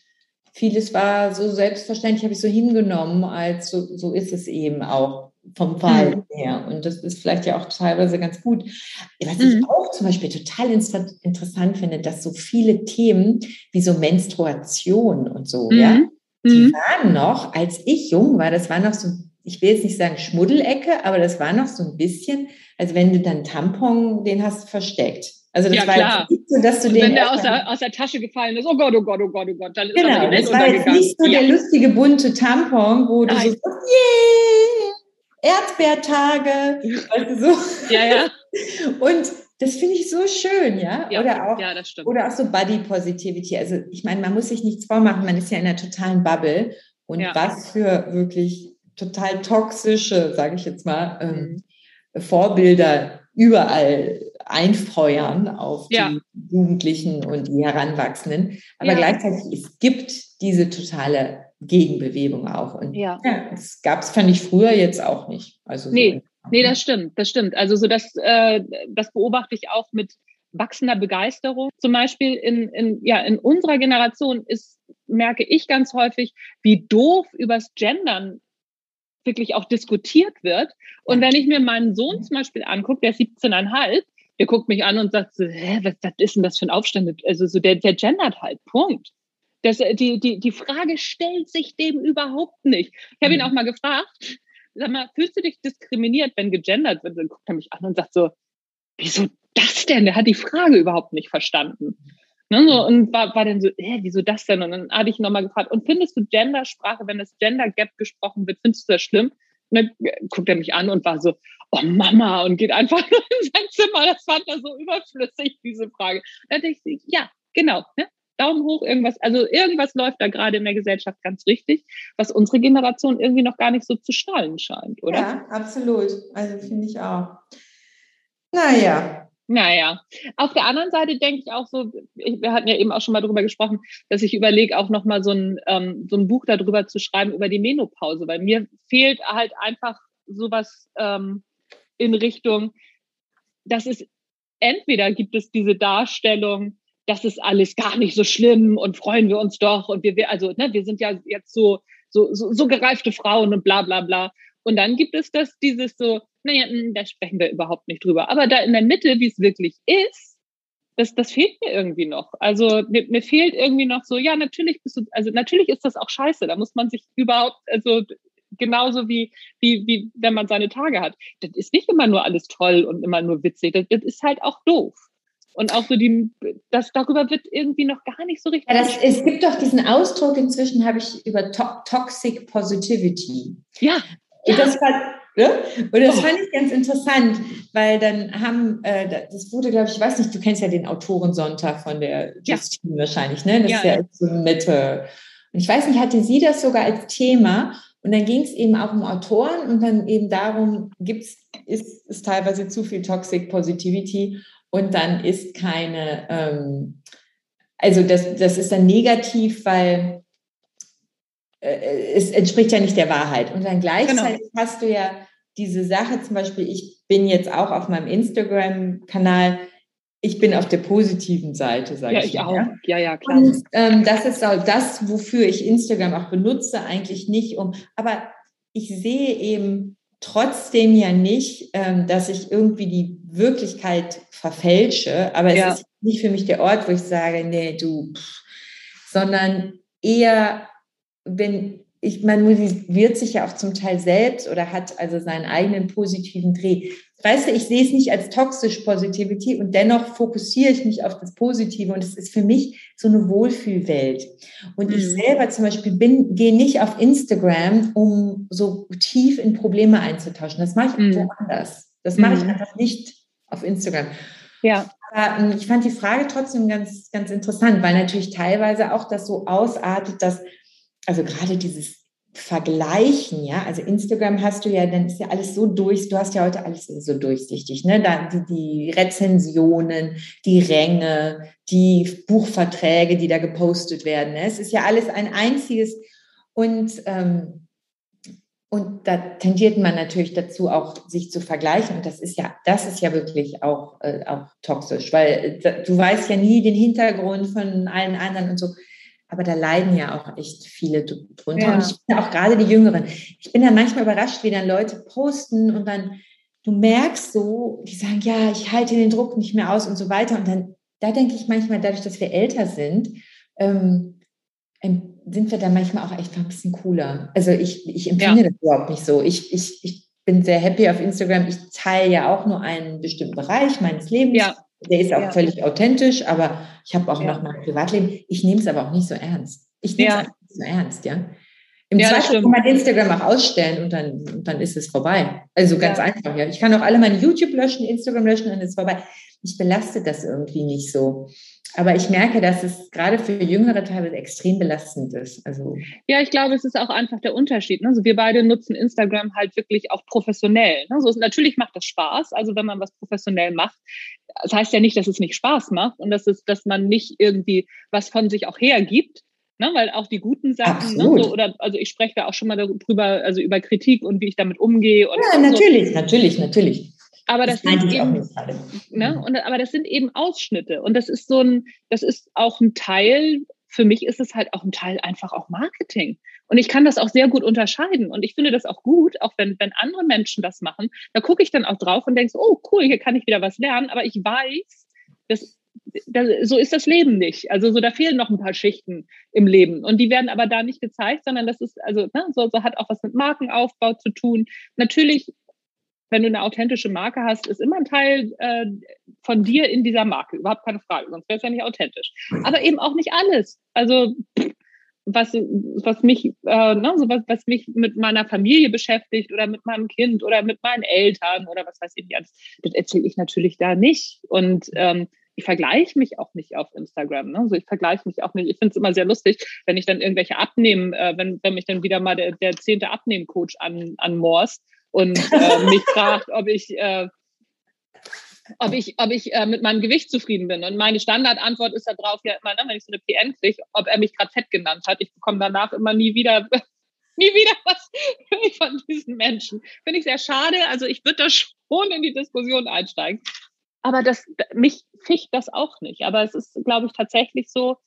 vieles war so selbstverständlich, habe ich so hingenommen, als so, so ist es eben auch vom Fall mhm. her. Und das ist vielleicht ja auch teilweise ganz gut. Was mhm. ich auch zum Beispiel total interessant finde, dass so viele Themen wie so Menstruation und so, mhm. ja, die mhm. waren noch, als ich jung war, das war noch so, ich will jetzt nicht sagen Schmuddelecke, aber das war noch so ein bisschen, als wenn du dann Tampon, den hast versteckt. Also das ja, war klar. jetzt nicht so, dass du Und den wenn der aus der, aus der Tasche gefallen ist, oh Gott, oh Gott, oh Gott, oh Gott, dann ist Genau, aber die Welt das war jetzt nicht so ja. der lustige bunte Tampon, wo du so Nein. yeah, Erdbeertage, weißt du so. ja, ja, Und das finde ich so schön, ja. ja, Oder auch ja, das stimmt. Oder auch so Body Positivity. Also ich meine, man muss sich nichts vormachen, man ist ja in einer totalen Bubble. Und Ja. was für wirklich total toxische, sage ich jetzt mal, ähm, Mhm. Vorbilder überall einfeuern auf Ja. die Jugendlichen und die Heranwachsenden. Aber Ja. gleichzeitig, es gibt diese totale Gegenbewegung auch. Und Ja. das gab es, fand ich früher jetzt auch nicht. Also Nee, so, Nee, das stimmt, das stimmt. Also so das, äh, das beobachte ich auch mit wachsender Begeisterung. Zum Beispiel in, in, ja, in unserer Generation ist, merke ich ganz häufig, wie doof übers Gendern wirklich auch diskutiert wird. Und wenn ich mir meinen Sohn zum Beispiel angucke, der ist 17,5, der guckt mich an und sagt so, hä, was, was ist denn das für ein Aufstand? Also so, der, der gendert halt, Punkt. Das, die, die, die Frage stellt sich dem überhaupt nicht. Ich habe ihn Mhm. auch mal gefragt, sag mal, fühlst du dich diskriminiert, wenn gegendert wird? Dann guckt er mich an und sagt so, wieso das denn? Der hat die Frage überhaupt nicht verstanden. Ne, so, und war, war dann so, hä, wieso das denn? Und dann habe ich nochmal gefragt, und findest du Gendersprache, wenn das Gender Gap gesprochen wird, findest du das schlimm? Und dann äh, guckt er mich an und war so, oh Mama, und geht einfach nur in sein Zimmer. Das fand er so überflüssig, diese Frage. Da dachte ich, ja, genau, ne? Daumen hoch, irgendwas, also irgendwas läuft da gerade in der Gesellschaft ganz richtig, was unsere Generation irgendwie noch gar nicht so zu schnallen scheint, oder? Ja, absolut. Also finde ich auch. Naja. Naja, auf der anderen Seite denke ich auch so, wir hatten ja eben auch schon mal darüber gesprochen, dass ich überlege, auch nochmal so ein, ähm, so ein Buch darüber zu schreiben, über die Menopause, weil mir fehlt halt einfach sowas ähm, in Richtung, dass es entweder gibt es diese Darstellung, das ist alles gar nicht so schlimm und freuen wir uns doch und wir, also, ne, wir sind ja jetzt so, so, so, so gereifte Frauen und bla bla bla. Und dann gibt es das, dieses so, naja, mh, da sprechen wir überhaupt nicht drüber. Aber da in der Mitte, wie es wirklich ist, das, das fehlt mir irgendwie noch. Also mir, mir fehlt irgendwie noch so, ja, natürlich bist du, also natürlich ist das auch scheiße. Da muss man sich überhaupt, also genauso wie, wie, wie wenn man seine Tage hat. Das ist nicht immer nur alles toll und immer nur witzig. Das, das ist halt auch doof. Und auch so die, das darüber wird irgendwie noch gar nicht so richtig. Ja, das, es gibt doch diesen Ausdruck, inzwischen habe ich über to Toxic Positivity. ja, Und Ja. das war, ne? Und das Oh. fand ich ganz interessant, weil dann haben, äh, das wurde, glaube ich, ich weiß nicht, du kennst ja den Autorensonntag von der Ja. Justine wahrscheinlich, ne? Das Ja, ist ja ja. so Mitte. Und ich weiß nicht, hatte sie das sogar als Thema? Und dann ging es eben auch um Autoren und dann eben darum, gibt's, ist es teilweise zu viel Toxic Positivity und dann ist keine, ähm, also das, das ist dann negativ, weil äh, es entspricht ja nicht der Wahrheit. Und dann gleichzeitig hast du ja diese Sache, zum Beispiel, ich bin jetzt auch auf meinem Instagram-Kanal, ich bin auf der positiven Seite, sage ja, ich. ich auch. ja. Ja, ja, klar. Und ähm, das ist auch das, wofür ich Instagram auch benutze, eigentlich nicht um, aber ich sehe eben trotzdem ja nicht, ähm, dass ich irgendwie die Wirklichkeit verfälsche, aber es Ja. ist nicht für mich der Ort, wo ich sage, nee, du, pff, sondern eher, wenn ich, man wird sich ja auch zum Teil selbst oder hat also seinen eigenen positiven Dreh. Weißt du, ich sehe es nicht als toxisch Positivity und dennoch fokussiere ich mich auf das Positive und es ist für mich so eine Wohlfühlwelt. Und ich Mhm. selber zum Beispiel bin, gehe nicht auf Instagram, um so tief in Probleme einzutauschen. Das mache ich Mhm. woanders. Das mache ich Mhm. einfach nicht auf Instagram. Ja, Aber ähm, ich fand die Frage trotzdem ganz, ganz interessant, weil natürlich teilweise auch das so ausartet, dass, also gerade dieses Vergleichen, ja, also Instagram hast du ja, dann ist ja alles so durch, du hast ja heute alles so durchsichtig, ne? Da die, die Rezensionen, die Ränge, die Buchverträge, die da gepostet werden. Ne? Es ist ja alles ein einziges und ähm, und da tendiert man natürlich dazu, auch sich zu vergleichen. Und das ist ja, das ist ja wirklich auch, äh, auch toxisch, weil äh, du weißt ja nie den Hintergrund von allen anderen und so. Aber da leiden ja auch echt viele drunter. Ja. Und ich finde auch gerade die Jüngeren. Ich bin dann manchmal überrascht, wie dann Leute posten und dann, du merkst so, die sagen, ja, ich halte den Druck nicht mehr aus und so weiter. Und dann, da denke ich manchmal, dadurch, dass wir älter sind, ähm, sind wir da manchmal auch echt ein bisschen cooler. Also ich, ich empfinde ja. das überhaupt nicht so. Ich, ich, ich bin sehr happy auf Instagram. Ich teile ja auch nur einen bestimmten Bereich meines Lebens. Ja. Der ist auch ja. völlig authentisch, aber ich habe auch ja. noch mein Privatleben. Ich nehme es aber auch nicht so ernst. Ich nehme es ja. nicht so ernst, ja. Im ja, Zweifel kann man Instagram auch ausstellen und dann, und dann ist es vorbei. Also ganz ja. einfach, ja. Ich kann auch alle meine YouTube löschen, Instagram löschen und dann ist es vorbei. Ich belaste das irgendwie nicht so. Aber ich merke, dass es gerade für Jüngere teilweise extrem belastend ist. Also ja, ich glaube, es ist auch einfach der Unterschied. Ne? Also wir beide nutzen Instagram halt wirklich auch professionell. Ne? So, natürlich macht das Spaß, also wenn man was professionell macht. Das heißt ja nicht, dass es nicht Spaß macht und dass, es, dass man nicht irgendwie was von sich auch hergibt. Ne, weil auch die guten Sachen, ne, so, oder also ich spreche da auch schon mal darüber, also über Kritik und wie ich damit umgehe. Und ja, natürlich, so. natürlich, natürlich. Aber das, das sind eben, ne, und, aber das sind eben Ausschnitte. Und das ist so ein, das ist auch ein Teil, für mich ist es halt auch ein Teil einfach auch Marketing. Und ich kann das auch sehr gut unterscheiden. Und ich finde das auch gut, auch wenn, wenn andere Menschen das machen, da gucke ich dann auch drauf und denke, oh cool, hier kann ich wieder was lernen. Aber ich weiß, dass das, so ist das Leben nicht. Also so, da fehlen noch ein paar Schichten im Leben. Und die werden aber da nicht gezeigt, sondern das ist, also, ne, so, so hat auch was mit Markenaufbau zu tun. Natürlich wenn du eine authentische Marke hast, ist immer ein Teil äh, von dir in dieser Marke. Überhaupt keine Frage, sonst wäre es ja nicht authentisch. Aber eben auch nicht alles. Also was, was mich, äh, ne, so was, was mich mit meiner Familie beschäftigt oder mit meinem Kind oder mit meinen Eltern oder was weiß ich nicht das erzähle ich natürlich da nicht. Und ähm, ich vergleiche mich auch nicht auf Instagram. Ne? Also ich vergleiche mich auch nicht. Ich finde es immer sehr lustig, wenn ich dann irgendwelche abnehmen, äh, wenn, wenn mich dann wieder mal der, der zehnte Abnehmcoach an, anmorst und äh, mich fragt, ob ich, äh, ob ich, ob ich äh, mit meinem Gewicht zufrieden bin. Und meine Standardantwort ist da drauf ja immer, ne, wenn ich so eine PN kriege, ob er mich gerade fett genannt hat. Ich bekomme danach immer nie wieder, nie wieder was von diesen Menschen. Finde ich sehr schade. Also ich würde da schon in die Diskussion einsteigen. Aber das, mich ficht das auch nicht. Aber es ist, glaube ich, tatsächlich so,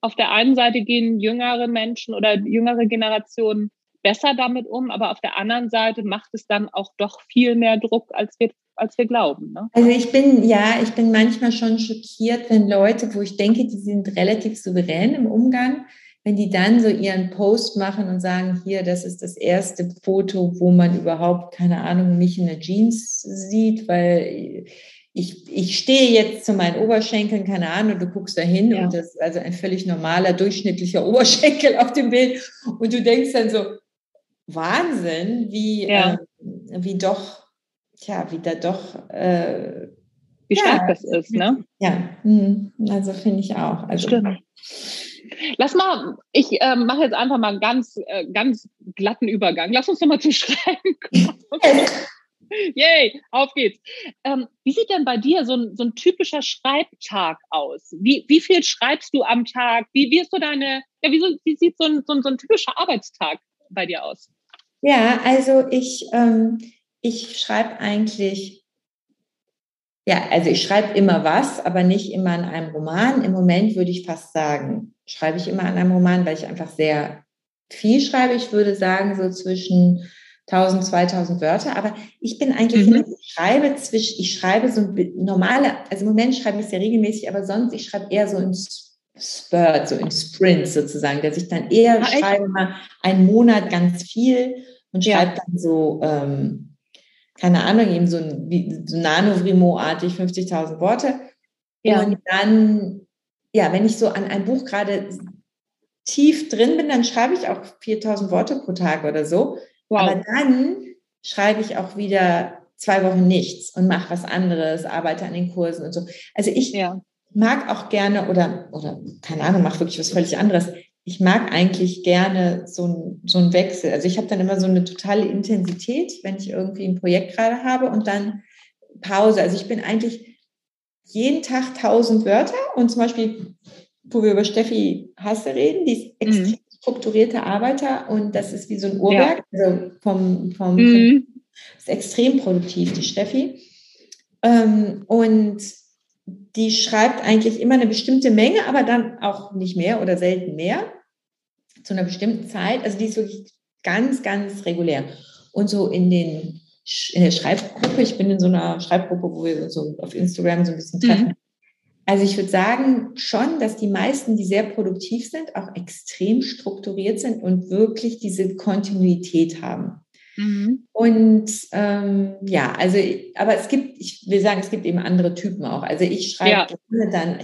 auf der einen Seite gehen jüngere Menschen oder jüngere Generationen besser damit um, aber auf der anderen Seite macht es dann auch doch viel mehr Druck, als wir, als wir glauben. Ne? Also ich bin, ja, ich bin manchmal schon schockiert, wenn Leute, wo ich denke, die sind relativ souverän im Umgang, wenn die dann so ihren Post machen und sagen, hier, das ist das erste Foto, wo man überhaupt, keine Ahnung, mich in der Jeans sieht, weil ich, ich stehe jetzt zu meinen Oberschenkeln, keine Ahnung, du guckst da hin ja. und das ist also ein völlig normaler, durchschnittlicher Oberschenkel auf dem Bild und du denkst dann so, Wahnsinn, wie, ja. äh, wie doch, tja, wie da doch. Äh, wie stark ja, das ist, ne? Ja, mhm. also finde ich auch. Also, Stimmt. Lass mal, ich äh, mache jetzt einfach mal einen ganz, äh, ganz glatten Übergang. Lass uns doch mal zu schreiben kommen. Yay, auf geht's. Ähm, wie sieht denn bei dir so ein, so ein typischer Schreibtag aus? Wie, wie viel schreibst du am Tag? Wie, ist so deine, ja, wie, so, wie sieht so ein, so, ein, so ein typischer Arbeitstag bei dir aus? Ja, also ich, ähm, ich schreibe eigentlich, ja, also ich schreibe immer was, aber nicht immer an einem Roman. Im Moment würde ich fast sagen, schreibe ich immer an einem Roman, weil ich einfach sehr viel schreibe. Ich würde sagen, so zwischen 1000, 2000 Wörter, aber ich bin eigentlich, mhm. ich schreibe zwischen, ich schreibe so normale, also im Moment schreibe ich sehr regelmäßig, aber sonst, ich schreibe eher so in Spurt, so in Sprints sozusagen, dass ich dann eher ja, schreibe mal einen Monat ganz viel und ja. schreibt dann so, ähm, keine Ahnung, eben so, ein, so Nano-Vrimo-artig 50.000 Worte. Ja. Und dann, ja, wenn ich so an ein Buch gerade tief drin bin, dann schreibe ich auch 4.000 Worte pro Tag oder so. Wow. Aber dann schreibe ich auch wieder zwei Wochen nichts und mache was anderes, arbeite an den Kursen und so. Also ich ja. mag auch gerne oder, oder keine Ahnung, mache wirklich was völlig anderes ich mag eigentlich gerne so, ein, so einen Wechsel. Also ich habe dann immer so eine totale Intensität, wenn ich irgendwie ein Projekt gerade habe und dann Pause. Also ich bin eigentlich jeden Tag tausend Wörter und zum Beispiel, wo wir über Steffi Hasse reden, die ist mhm. extrem mhm. strukturierte Arbeiter und das ist wie so ein Uhrwerk, ja. also vom, vom mhm. ist extrem produktiv, die Steffi. Ähm, und die schreibt eigentlich immer eine bestimmte Menge, aber dann auch nicht mehr oder selten mehr zu einer bestimmten Zeit. Also die ist wirklich ganz, ganz regulär. Und so in den in der Schreibgruppe, ich bin in so einer Schreibgruppe, wo wir so auf Instagram so ein bisschen treffen. Mhm. Also ich würde sagen schon, dass die meisten, die sehr produktiv sind, auch extrem strukturiert sind und wirklich diese Kontinuität haben. Mhm. Und ähm, ja, also, aber es gibt, ich will sagen, es gibt eben andere Typen auch. Also ich schreibe ja. dann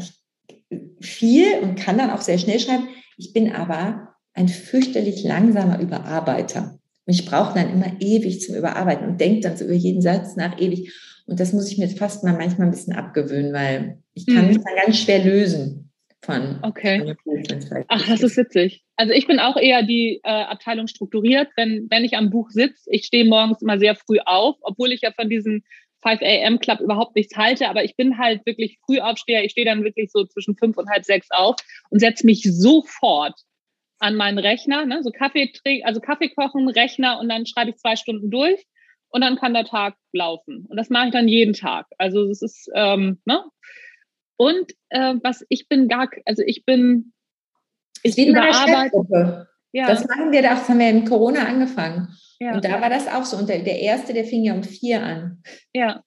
viel und kann dann auch sehr schnell schreiben. Ich bin aber ein fürchterlich langsamer Überarbeiter. Und ich brauche dann immer ewig zum Überarbeiten und denke dann so über jeden Satz nach ewig. Und das muss ich mir fast mal manchmal ein bisschen abgewöhnen, weil ich kann mhm. mich dann ganz schwer lösen von. Okay. Von Ach, das ist witzig. Also ich bin auch eher die äh, Abteilung strukturiert, wenn, wenn ich am Buch sitze. Ich stehe morgens immer sehr früh auf, obwohl ich ja von diesem 5 a.m. Club überhaupt nichts halte, aber ich bin halt wirklich früh aufsteher. Ich stehe dann wirklich so zwischen fünf und halb sechs auf und setze mich sofort an meinen Rechner, ne? so Kaffee trinken, also Kaffee kochen, Rechner und dann schreibe ich zwei Stunden durch und dann kann der Tag laufen. Und das mache ich dann jeden Tag. Also es ist, ähm, ne? Und äh, was ich bin gar, also ich bin, ich Wie überarbeite. Ja. Das machen wir, das haben wir im Corona angefangen. Ja. Und da war das auch so. Und der, der erste, der fing ja um vier an. Ja.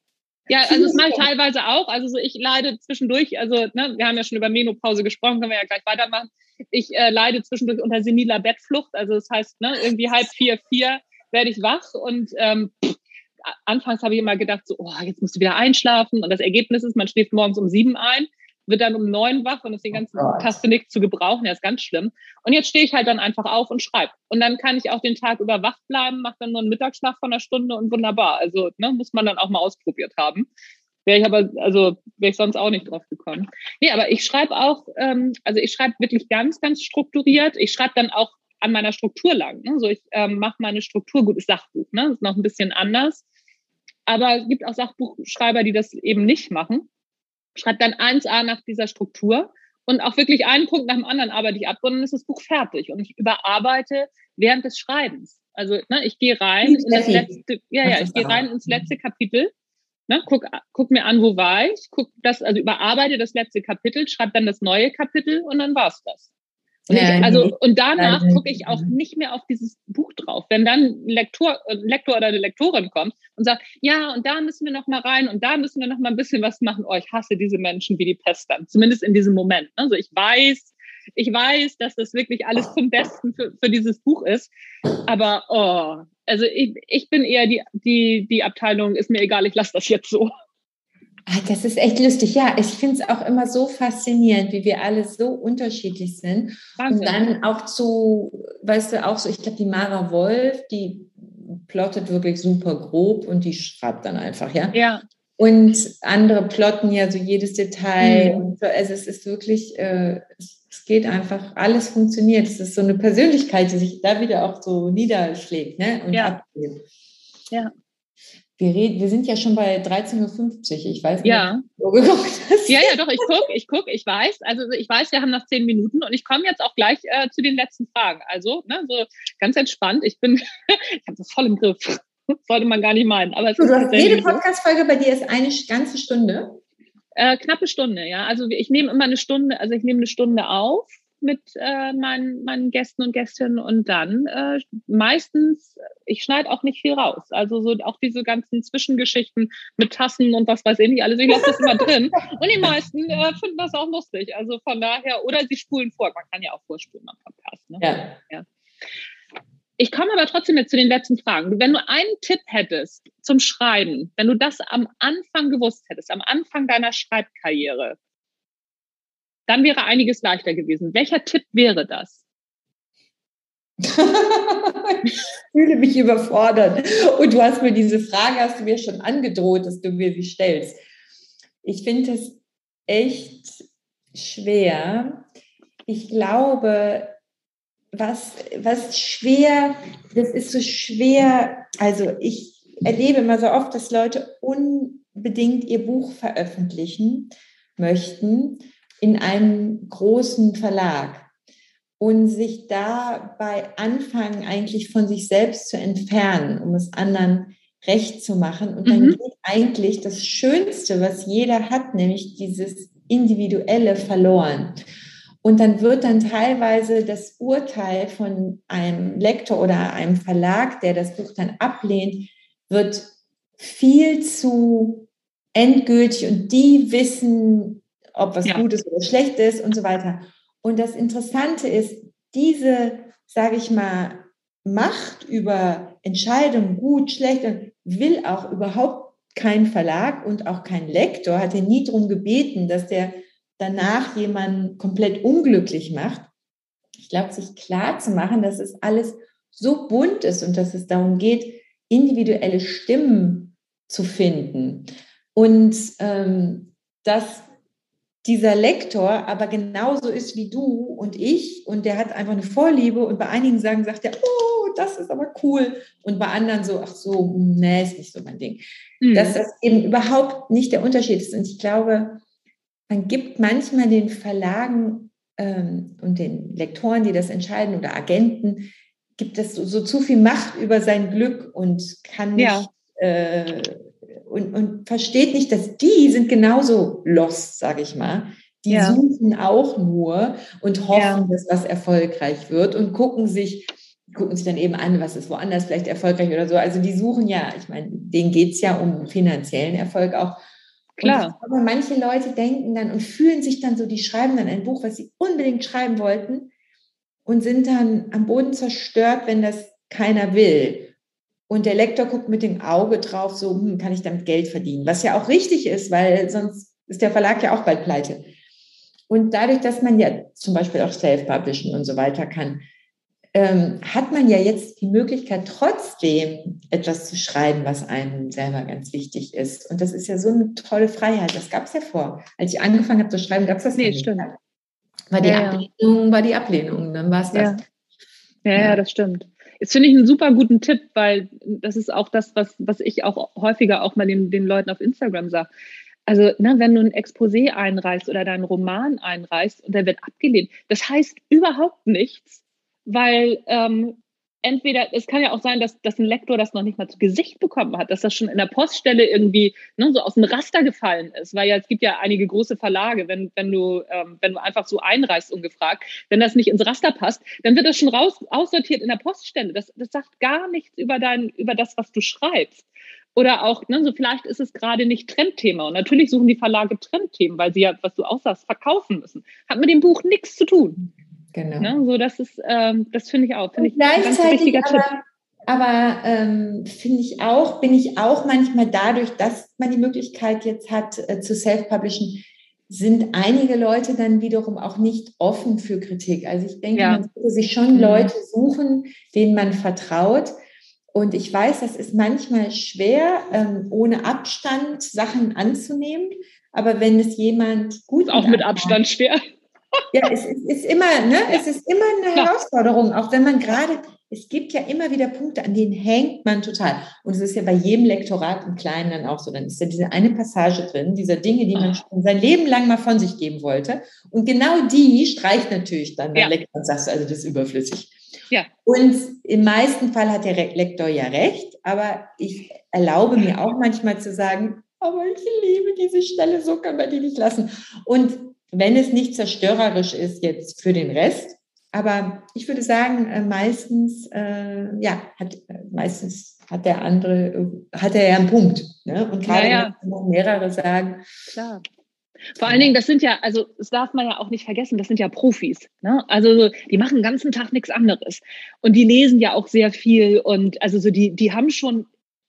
Ja, also das mache ich teilweise auch. Also so ich leide zwischendurch, also ne, wir haben ja schon über Menopause gesprochen, können wir ja gleich weitermachen. Ich äh, leide zwischendurch unter seniler Bettflucht. Also das heißt, ne, irgendwie halb vier, vier werde ich wach und ähm, anfangs habe ich immer gedacht, so, oh, jetzt musst du wieder einschlafen. Und das Ergebnis ist, man schläft morgens um sieben ein, wird dann um neun wach und ist den ganzen oh Tag für nichts zu gebrauchen. Ja, ist ganz schlimm. Und jetzt stehe ich halt dann einfach auf und schreibe. Und dann kann ich auch den Tag über wach bleiben, mache dann nur einen Mittagsschlaf von einer Stunde und wunderbar. Also ne, muss man dann auch mal ausprobiert haben. Wäre ich aber, also wäre ich sonst auch nicht drauf gekommen. Nee, aber ich schreibe auch, ähm, also ich schreibe wirklich ganz, ganz strukturiert. Ich schreibe dann auch an meiner Struktur lang. Ne? So, ich ähm, mache meine Struktur, gutes Sachbuch, ne? Das ist noch ein bisschen anders. Aber es gibt auch Sachbuchschreiber, die das eben nicht machen. Schreibt dann 1a nach dieser Struktur und auch wirklich einen Punkt nach dem anderen arbeite ich ab und dann ist das Buch fertig. Und ich überarbeite während des Schreibens. Also ne, ich gehe rein in das letzte, ja, ja, ich gehe rein ins letzte Kapitel, ne, guck, guck mir an, wo war ich, guck das, also überarbeite das letzte Kapitel, schreibe dann das neue Kapitel und dann war's das. Und, ja, ich, also, und danach gucke ich auch nicht mehr auf dieses Buch drauf. Wenn dann ein Lektor, ein Lektor oder eine Lektorin kommt und sagt, ja, und da müssen wir noch mal rein und da müssen wir noch mal ein bisschen was machen. Oh, ich hasse diese Menschen wie die Pest dann. Zumindest in diesem Moment. Also ich weiß, ich weiß, dass das wirklich alles zum Besten für, für dieses Buch ist. Aber, oh, also ich, ich bin eher die, die, die Abteilung, ist mir egal, ich lasse das jetzt so. Ah, das ist echt lustig. Ja, ich finde es auch immer so faszinierend, wie wir alle so unterschiedlich sind. Wahnsinn. Und dann auch zu, weißt du, auch so, ich glaube, die Mara Wolf, die plottet wirklich super grob und die schreibt dann einfach, ja. Ja. Und andere plotten ja so jedes Detail. Mhm. So, also es ist wirklich, äh, es geht einfach, alles funktioniert. Es ist so eine Persönlichkeit, die sich da wieder auch so niederschlägt, ne? Und ja. Abgeht. Ja. Wir, reden, wir sind ja schon bei 13.50 Uhr. Ich weiß nicht, ja. ob du geguckt hast. Ja, ja, doch, ich gucke, ich gucke, ich weiß. Also ich weiß, wir haben noch zehn Minuten und ich komme jetzt auch gleich äh, zu den letzten Fragen. Also, ne, so ganz entspannt. Ich bin, ich habe das voll im Griff. Sollte man gar nicht meinen. Aber du, hast jede Podcast-Folge bei dir ist eine ganze Stunde? Äh, knappe Stunde, ja. Also ich nehme immer eine Stunde, also ich nehme eine Stunde auf mit äh, meinen, meinen Gästen und Gästinnen und dann äh, meistens, ich schneide auch nicht viel raus. Also so auch diese ganzen Zwischengeschichten mit Tassen und was weiß ich nicht alles, ich lasse das immer drin. Und die meisten äh, finden das auch lustig. Also von daher, oder sie spulen vor. Man kann ja auch vorspulen am Podcast. Ne? Ja. ja. Ich komme aber trotzdem jetzt zu den letzten Fragen. Wenn du einen Tipp hättest zum Schreiben, wenn du das am Anfang gewusst hättest, am Anfang deiner Schreibkarriere, dann wäre einiges leichter gewesen. Welcher Tipp wäre das? ich fühle mich überfordert. Und du hast mir diese Frage, hast du mir schon angedroht, dass du mir sie stellst. Ich finde es echt schwer. Ich glaube, was, was schwer, das ist so schwer, also ich erlebe immer so oft, dass Leute unbedingt ihr Buch veröffentlichen möchten in einem großen Verlag und sich dabei anfangen, eigentlich von sich selbst zu entfernen, um es anderen recht zu machen. Und dann mhm. geht eigentlich das Schönste, was jeder hat, nämlich dieses Individuelle verloren. Und dann wird dann teilweise das Urteil von einem Lektor oder einem Verlag, der das Buch dann ablehnt, wird viel zu endgültig und die wissen ob was ja. gut ist oder schlecht ist und so weiter. Und das Interessante ist, diese, sage ich mal, Macht über Entscheidung, gut, schlecht, und will auch überhaupt kein Verlag und auch kein Lektor, hat er nie darum gebeten, dass der danach jemanden komplett unglücklich macht. Ich glaube, sich klar zu machen, dass es alles so bunt ist und dass es darum geht, individuelle Stimmen zu finden. Und ähm, dass dieser Lektor aber genauso ist wie du und ich und der hat einfach eine Vorliebe und bei einigen sagen, sagt er, oh, das ist aber cool und bei anderen so, ach so, nee, ist nicht so mein Ding. Mhm. Dass das eben überhaupt nicht der Unterschied ist und ich glaube, man gibt manchmal den Verlagen ähm, und den Lektoren, die das entscheiden oder Agenten, gibt es so, so zu viel Macht über sein Glück und kann nicht ja. äh, und, und versteht nicht, dass die sind genauso lost, sage ich mal. Die ja. suchen auch nur und hoffen, ja. dass das erfolgreich wird und gucken sich, gucken sich dann eben an, was ist woanders vielleicht erfolgreich oder so. Also die suchen ja, ich meine, denen geht es ja um finanziellen Erfolg auch. Klar. Aber manche Leute denken dann und fühlen sich dann so, die schreiben dann ein Buch, was sie unbedingt schreiben wollten und sind dann am Boden zerstört, wenn das keiner will. Und der Lektor guckt mit dem Auge drauf, so hm, kann ich damit Geld verdienen, was ja auch richtig ist, weil sonst ist der Verlag ja auch bald pleite. Und dadurch, dass man ja zum Beispiel auch Self-Publishen und so weiter kann, ähm, hat man ja jetzt die Möglichkeit, trotzdem etwas zu schreiben, was einem selber ganz wichtig ist. Und das ist ja so eine tolle Freiheit. Das gab es ja vor. Als ich angefangen habe zu schreiben, gab es das nee, nicht. Stimmt. War die ja, Ablehnung, war die Ablehnung, dann war es das. Ja. Ja, ja, das stimmt. Das finde ich einen super guten Tipp, weil das ist auch das, was, was ich auch häufiger auch mal den, den Leuten auf Instagram sage. Also, ne, wenn du ein Exposé einreichst oder deinen Roman einreichst und der wird abgelehnt, das heißt überhaupt nichts, weil ähm, entweder, es kann ja auch sein, dass, dass ein Lektor das noch nicht mal zu Gesicht bekommen hat, dass das schon in der Poststelle irgendwie ne, so aus dem Raster gefallen ist, weil ja es gibt ja einige große Verlage, wenn, wenn, du, ähm, wenn du einfach so einreichst ungefragt, wenn das nicht ins Raster passt, dann wird das schon raus, aussortiert in der Poststelle. Das, das sagt gar nichts über, dein, über das, was du schreibst. Oder auch, ne, so vielleicht ist es gerade nicht Trendthema. Und natürlich suchen die Verlage Trendthemen, weil sie ja, was du auch sagst, verkaufen müssen. Hat mit dem Buch nichts zu tun. Genau. Ne? So, das ist, ähm, das finde ich auch, finde ich ein ganz wichtiger aber, Tipp. Aber ähm, finde ich auch, bin ich auch manchmal dadurch, dass man die Möglichkeit jetzt hat äh, zu self-publishen, sind einige Leute dann wiederum auch nicht offen für Kritik. Also ich denke, ja. man sollte sich schon mhm. Leute suchen, denen man vertraut. Und ich weiß, das ist manchmal schwer, ähm, ohne Abstand Sachen anzunehmen. Aber wenn es jemand gut ist auch mit Abstand schwer. Ja, es, es ist immer, ne? Ja. Es ist immer eine Klar. Herausforderung, auch wenn man gerade, es gibt ja immer wieder Punkte, an denen hängt man total. Und es ist ja bei jedem Lektorat im Kleinen dann auch so. Dann ist ja diese eine Passage drin, dieser Dinge, die man ah. schon sein Leben lang mal von sich geben wollte. Und genau die streicht natürlich dann der ja. Lektor und sagst, also das ist überflüssig. Ja. Und im meisten Fall hat der Lektor ja recht, aber ich erlaube mir auch manchmal zu sagen, aber ich liebe diese Stelle, so kann man die nicht lassen. Und wenn es nicht zerstörerisch ist jetzt für den Rest. Aber ich würde sagen, äh, meistens, äh, ja, hat, meistens hat der andere, hat er ja einen Punkt. Ne? Und gerade ja, ja. noch mehrere sagen. Klar. Vor allen Dingen, das sind ja, also das darf man ja auch nicht vergessen, das sind ja Profis. Ne? Also die machen den ganzen Tag nichts anderes. Und die lesen ja auch sehr viel und also so die, die haben schon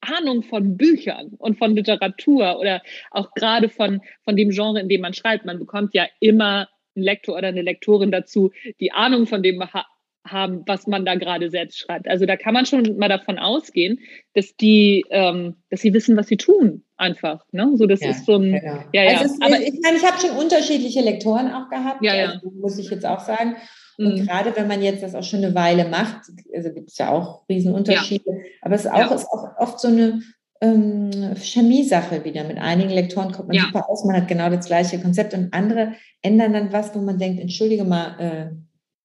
Ahnung von Büchern und von Literatur oder auch gerade von, von dem Genre, in dem man schreibt. Man bekommt ja immer einen Lektor oder eine Lektorin dazu, die Ahnung von dem ha haben, was man da gerade selbst schreibt. Also da kann man schon mal davon ausgehen, dass die, ähm, dass sie wissen, was sie tun, einfach. Ne? So, das ja, ist so ein. Genau. Ja, ja. Also Aber ich meine, ich habe schon unterschiedliche Lektoren auch gehabt, ja, ja. Also, muss ich jetzt auch sagen. Und mhm. gerade wenn man jetzt das auch schon eine Weile macht, also gibt es ja auch Riesenunterschiede, ja. aber es ist auch, ja. ist auch oft so eine ähm, Chemie-Sache wieder. Mit einigen Lektoren kommt man ja. super aus, man hat genau das gleiche Konzept und andere ändern dann was, wo man denkt, entschuldige mal, äh,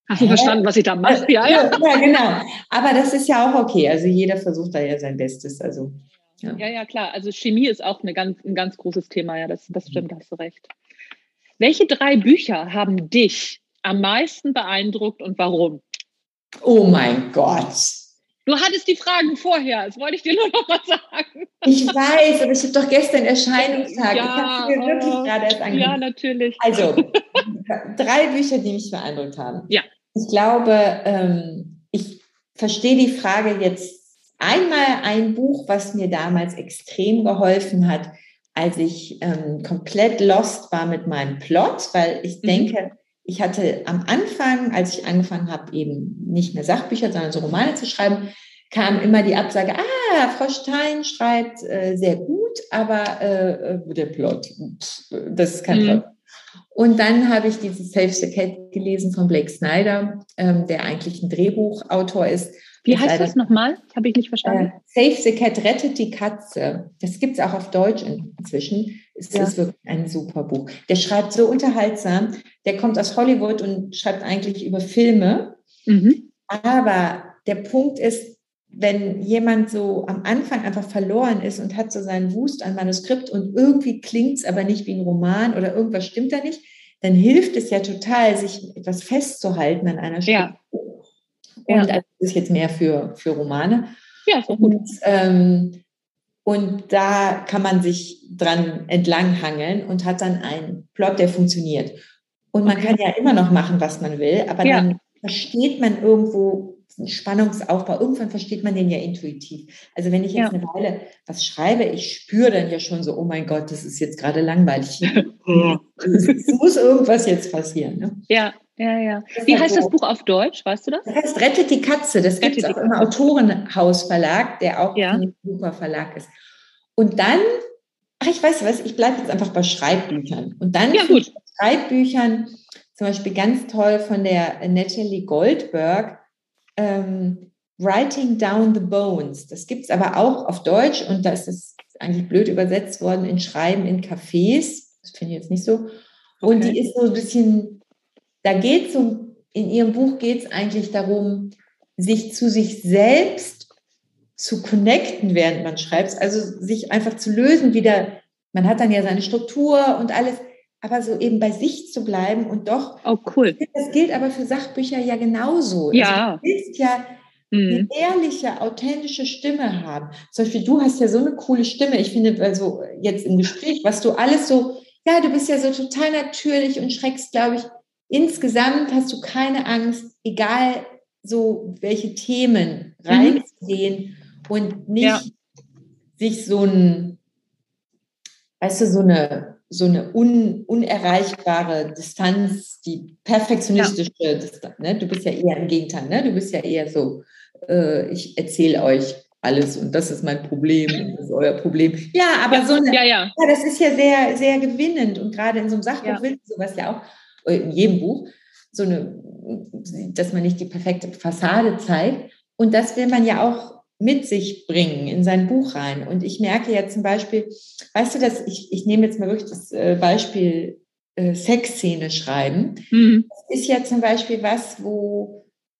Hast du verstanden, was ich da mache? Ja, ja. ja, genau. Aber das ist ja auch okay. Also jeder versucht da ja sein Bestes. Also, ja. ja, ja, klar. Also Chemie ist auch eine ganz, ein ganz großes Thema. Ja, das, das stimmt, hast du recht. Welche drei Bücher haben dich am meisten beeindruckt und warum? Oh mein Gott. Du hattest die Fragen vorher, das wollte ich dir nur noch mal sagen. Ich weiß, aber ich habe doch gestern Erscheinungstag. Ja, ich habe mir wirklich oh, gerade erst angeguckt. Ja, natürlich. Also, drei Bücher, die mich beeindruckt haben. Ja. Ich glaube, ähm, ich verstehe die Frage jetzt einmal ein Buch, was mir damals extrem geholfen hat, als ich ähm, komplett lost war mit meinem Plot, weil ich mhm. Ich hatte am Anfang, als ich angefangen habe, eben nicht mehr Sachbücher, sondern so Romane zu schreiben, kam immer die Absage, ah, Frau Stein schreibt äh, sehr gut, aber äh, der Plot, das ist kein mhm. Plot. Und dann habe ich dieses Save the Cat gelesen von Blake Snyder, ähm, der eigentlich ein Drehbuchautor ist. Wie heißt das nochmal? Habe ich nicht verstanden. Äh, Save the Cat, rettet die Katze. Das gibt es auch auf Deutsch inzwischen. Es ja. ist wirklich ein super Buch. Der schreibt so unterhaltsam. Der kommt aus Hollywood und schreibt eigentlich über Filme. Mhm. Aber der Punkt ist, wenn jemand so am Anfang einfach verloren ist und hat so seinen Wust an Manuskript und irgendwie klingt es aber nicht wie ein Roman oder irgendwas stimmt da nicht, dann hilft es ja total, sich etwas festzuhalten an einer Stelle. Ja. Und ja. das ist jetzt mehr für, für Romane. Ja, so gut. Und, ähm, und da kann man sich dran entlanghangeln und hat dann einen Plot, der funktioniert. Und man kann ja immer noch machen, was man will, aber ja. dann versteht man irgendwo Spannungsaufbau. Irgendwann versteht man den ja intuitiv. Also wenn ich jetzt ja. eine Weile was schreibe, ich spüre dann ja schon so, oh mein Gott, das ist jetzt gerade langweilig. es muss irgendwas jetzt passieren. Ne? Ja, ja, ja. Wie heißt das Buch auf Deutsch? Weißt du das? Das heißt Rettet die Katze. Das gibt es auch im Autorenhausverlag, der auch ja. ein super Verlag ist. Und dann, ach, ich weiß was, ich bleibe jetzt einfach bei Schreibbüchern. Und dann ja, gut. Schreibbüchern, zum Beispiel ganz toll von der Natalie Goldberg, ähm, Writing Down the Bones. Das gibt es aber auch auf Deutsch und da ist es eigentlich blöd übersetzt worden in Schreiben in Cafés. Das finde ich jetzt nicht so. Und okay. die ist so ein bisschen, da geht es um, in ihrem Buch geht es eigentlich darum, sich zu sich selbst zu connecten, während man schreibt. Also sich einfach zu lösen, wieder, man hat dann ja seine Struktur und alles, aber so eben bei sich zu bleiben und doch. Oh, cool. Das gilt aber für Sachbücher ja genauso. Ja. Also du willst ja mhm. eine ehrliche, authentische Stimme haben. Zum Beispiel, du hast ja so eine coole Stimme. Ich finde, also jetzt im Gespräch, was du alles so, ja, du bist ja so total natürlich und schreckst, glaube ich, insgesamt hast du keine Angst, egal so welche Themen mhm. reinzugehen mhm. und nicht ja. sich so ein, weißt du, so eine so eine un, unerreichbare Distanz, die perfektionistische ja. Distanz. Ne? Du bist ja eher im Gegenteil, ne? Du bist ja eher so, äh, ich erzähle euch alles und das ist mein Problem und das ist euer Problem. Ja, aber ja, so eine, ja, ja. ja, das ist ja sehr, sehr gewinnend und gerade in so einem Sachbuch ja. willst du sowas ja auch, in jedem Buch, so eine, dass man nicht die perfekte Fassade zeigt. Und das will man ja auch mit sich bringen in sein Buch rein. Und ich merke ja zum Beispiel, weißt du, dass ich, ich nehme jetzt mal wirklich das äh, Beispiel äh, Sexszene schreiben. Mhm. Das ist ja zum Beispiel was, wo,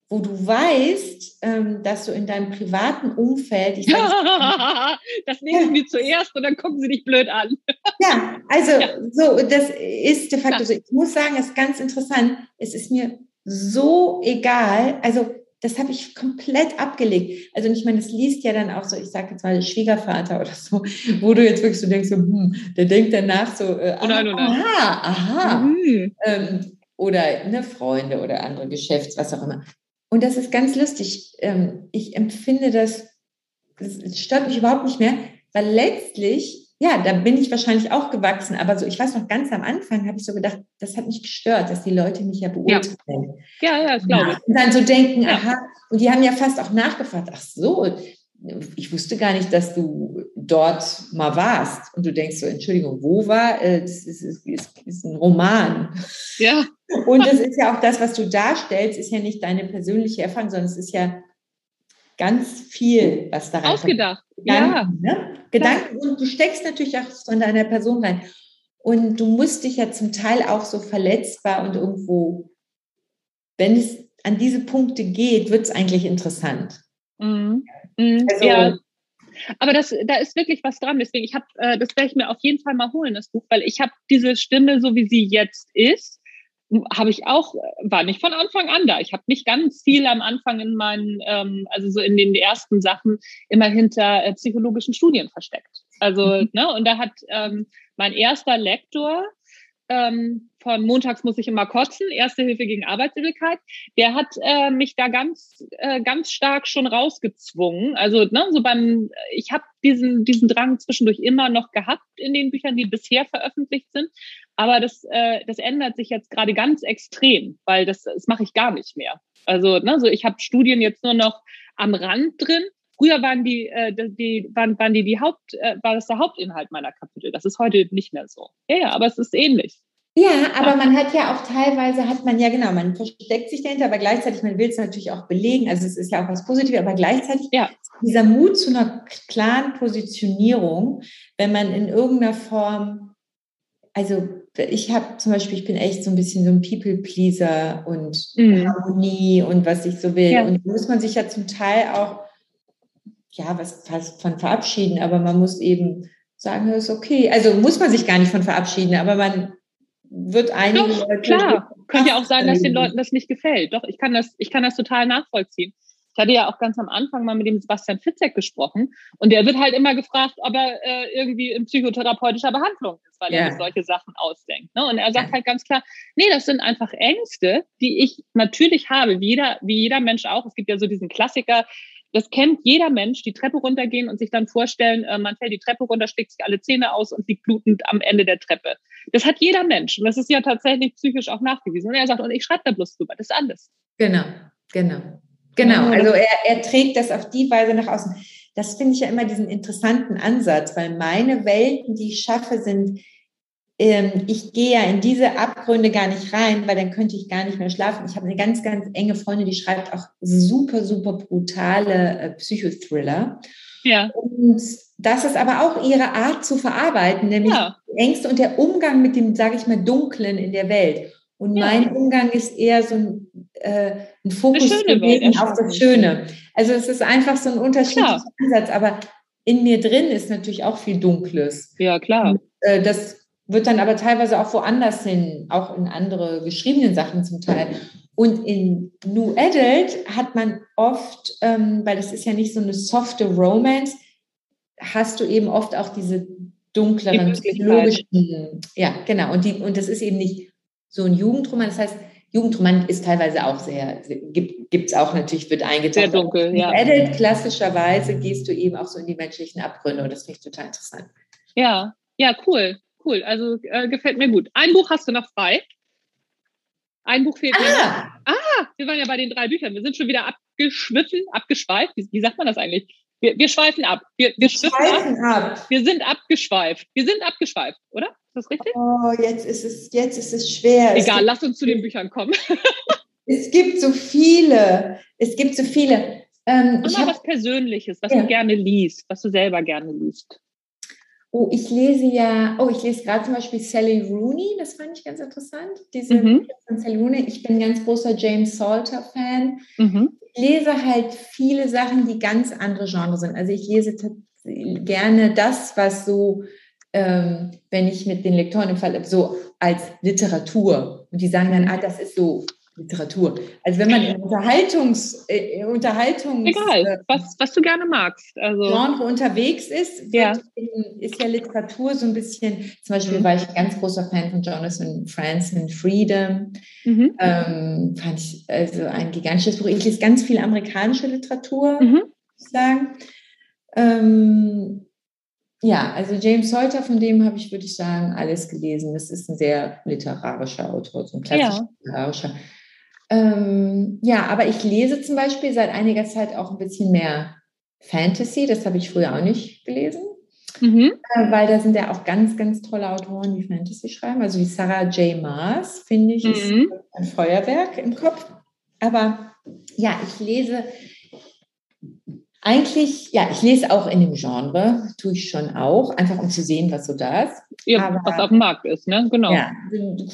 wo du weißt, ähm, dass du in deinem privaten Umfeld, ich sag, das nehmen ja. zuerst und dann gucken sie dich blöd an. ja, also ja. so, das ist de facto so. Ich muss sagen, es ist ganz interessant. Es ist mir so egal. Also das habe ich komplett abgelegt. Also ich meine, das liest ja dann auch so, ich sage jetzt mal Schwiegervater oder so, wo du jetzt wirklich so denkst, so, hm, der denkt danach so, äh, oh nein, oh nein. aha, aha. Mhm. Ähm, oder ne, Freunde oder andere Geschäfts, was auch immer. Und das ist ganz lustig. Ähm, ich empfinde das, das stört mich überhaupt nicht mehr, weil letztlich ja, da bin ich wahrscheinlich auch gewachsen. Aber so, ich weiß noch, ganz am Anfang habe ich so gedacht, das hat mich gestört, dass die Leute mich ja beurteilen. Ja, ja, ja das glaube ich. Und dann so denken, ja. aha, und die haben ja fast auch nachgefragt, ach so, ich wusste gar nicht, dass du dort mal warst. Und du denkst so, Entschuldigung, wo war? Äh, das ist, ist, ist, ist ein Roman. Ja. Und das ist ja auch das, was du darstellst, ist ja nicht deine persönliche Erfahrung, sondern es ist ja ganz viel, was da rein Ausgedacht. Gedanken, ja. Ne? Gedanken und du steckst natürlich auch von deiner Person rein. Und du musst dich ja zum Teil auch so verletzbar und irgendwo, wenn es an diese Punkte geht, wird es eigentlich interessant. Mhm. Mhm. Also, ja. Aber das, da ist wirklich was dran. Deswegen, ich habe, äh, das werde ich mir auf jeden Fall mal holen, das Buch, weil ich habe diese Stimme, so wie sie jetzt ist, habe ich auch, war nicht von Anfang an da. Ich habe mich ganz viel am Anfang in meinen, ähm, also so in den ersten Sachen immer hinter äh, psychologischen Studien versteckt. Also, mhm. ne, und da hat ähm, mein erster Lektor, ähm, von Montags muss ich immer kotzen, Erste Hilfe gegen Arbeitsübelkeit, der hat äh, mich da ganz, äh, ganz stark schon rausgezwungen. Also ne, so beim, ich habe diesen, diesen Drang zwischendurch immer noch gehabt in den Büchern, die bisher veröffentlicht sind. Aber das, äh, das ändert sich jetzt gerade ganz extrem, weil das, das mache ich gar nicht mehr. Also, ne, so ich habe Studien jetzt nur noch am Rand drin. Früher waren die, äh, die waren, waren die die Haupt, äh, war das der Hauptinhalt meiner Kapitel. Das ist heute nicht mehr so. Ja, ja, aber es ist ähnlich. Ja, aber man hat ja auch teilweise, hat man ja genau, man versteckt sich dahinter, aber gleichzeitig, man will es natürlich auch belegen, also es ist ja auch was Positives, aber gleichzeitig ja. dieser Mut zu einer klaren Positionierung, wenn man in irgendeiner Form, also ich habe zum Beispiel, ich bin echt so ein bisschen so ein People-Pleaser und mhm. Harmonie und was ich so will. Ja. Und da muss man sich ja zum Teil auch, ja, was fast von verabschieden, aber man muss eben sagen, das ist okay. Also muss man sich gar nicht von verabschieden, aber man wird einige Doch, Leute klar. Könnte ja auch sein, dass den Leuten das nicht gefällt. Doch, ich kann das, ich kann das total nachvollziehen. Ich hatte ja auch ganz am Anfang mal mit dem Sebastian Fitzek gesprochen und der wird halt immer gefragt, ob er äh, irgendwie in psychotherapeutischer Behandlung ist, weil yeah. er sich solche Sachen ausdenkt. Ne? Und er sagt halt ganz klar, nee, das sind einfach Ängste, die ich natürlich habe, wie jeder, wie jeder Mensch auch. Es gibt ja so diesen Klassiker, das kennt jeder Mensch, die Treppe runtergehen und sich dann vorstellen, äh, man fällt die Treppe runter, schlägt sich alle Zähne aus und liegt blutend am Ende der Treppe. Das hat jeder Mensch und das ist ja tatsächlich psychisch auch nachgewiesen. Und er sagt, und ich schreibe da bloß drüber, das ist alles. Genau, genau. Genau, also er, er trägt das auf die Weise nach außen. Das finde ich ja immer diesen interessanten Ansatz, weil meine Welten, die ich schaffe, sind ich gehe ja in diese Abgründe gar nicht rein, weil dann könnte ich gar nicht mehr schlafen. Ich habe eine ganz, ganz enge Freundin, die schreibt auch super, super brutale äh, Psychothriller. Ja. Und das ist aber auch ihre Art zu verarbeiten, nämlich ja. Ängste und der Umgang mit dem, sage ich mal, Dunklen in der Welt. Und ja. mein Umgang ist eher so ein, äh, ein Fokus auf das Schöne. Also es ist einfach so ein unterschiedlicher Ansatz, aber in mir drin ist natürlich auch viel Dunkles. Ja, klar. Und, äh, das wird dann aber teilweise auch woanders hin, auch in andere geschriebenen Sachen zum Teil. Und in New Adult hat man oft, ähm, weil das ist ja nicht so eine softe Romance, hast du eben oft auch diese dunkleren psychologischen, ja, genau. Und, die, und das ist eben nicht so ein Jugendroman. Das heißt, Jugendroman ist teilweise auch sehr, gibt es auch natürlich, wird eingetaucht. Sehr dunkel, ja. Adult klassischerweise gehst du eben auch so in die menschlichen Abgründe und das finde ich total interessant. Ja, ja, cool cool. Also äh, gefällt mir gut. Ein Buch hast du noch frei. Ein Buch fehlt ah. mir noch. Ah, wir waren ja bei den drei Büchern. Wir sind schon wieder abgeschwiffen, abgeschweift. Wie, wie sagt man das eigentlich? Wir, wir schweifen ab. Wir, wir, schweifen ab. ab. Wir sind abgeschweift. Wir sind abgeschweift, oder? Ist das richtig? Oh, jetzt ist es, jetzt ist es schwer. Egal, es lass uns zu den Büchern kommen. es gibt so viele. Es gibt so viele. Ähm, Und mal was Persönliches, was ja. du gerne liest, was du selber gerne liest. Oh, ich lese ja, oh, ich lese gerade zum Beispiel Sally Rooney, das fand ich ganz interessant. Diese mhm. von Sally Rooney. Ich bin ein ganz großer James Salter-Fan. Mhm. Ich lese halt viele Sachen, die ganz andere Genres sind. Also ich lese gerne das, was so, ähm, wenn ich mit den Lektoren im Fall so als Literatur und die sagen dann, ah, das ist so Literatur. Also wenn man in Unterhaltungs, äh, Unterhaltungs Egal, äh, was, was du gerne magst. Also. Genre unterwegs ist, ja. ist ja Literatur so ein bisschen, zum Beispiel mhm. war ich ein ganz großer Fan von Jonathan Franzen Freedom. Mhm. Ähm, fand ich also ein gigantisches Buch. Ich lese ganz viel amerikanische Literatur, mhm. muss ich sagen. Ähm, ja, also James Salter, von dem habe ich, würde ich sagen, alles gelesen. Das ist ein sehr literarischer Autor, so ein klassisch ja. literarischer. Ähm, ja, aber ich lese zum Beispiel seit einiger Zeit auch ein bisschen mehr Fantasy. Das habe ich früher auch nicht gelesen. Mhm. Äh, weil da sind ja auch ganz, ganz tolle Autoren, die Fantasy schreiben. Also wie Sarah J. Maas, finde ich, mhm. ist ein Feuerwerk im Kopf. Aber ja, ich lese eigentlich, ja, ich lese auch in dem Genre, tue ich schon auch, einfach um zu sehen, was so da ist. Ja, aber, was auf dem Markt ist, ne? Genau. Ja,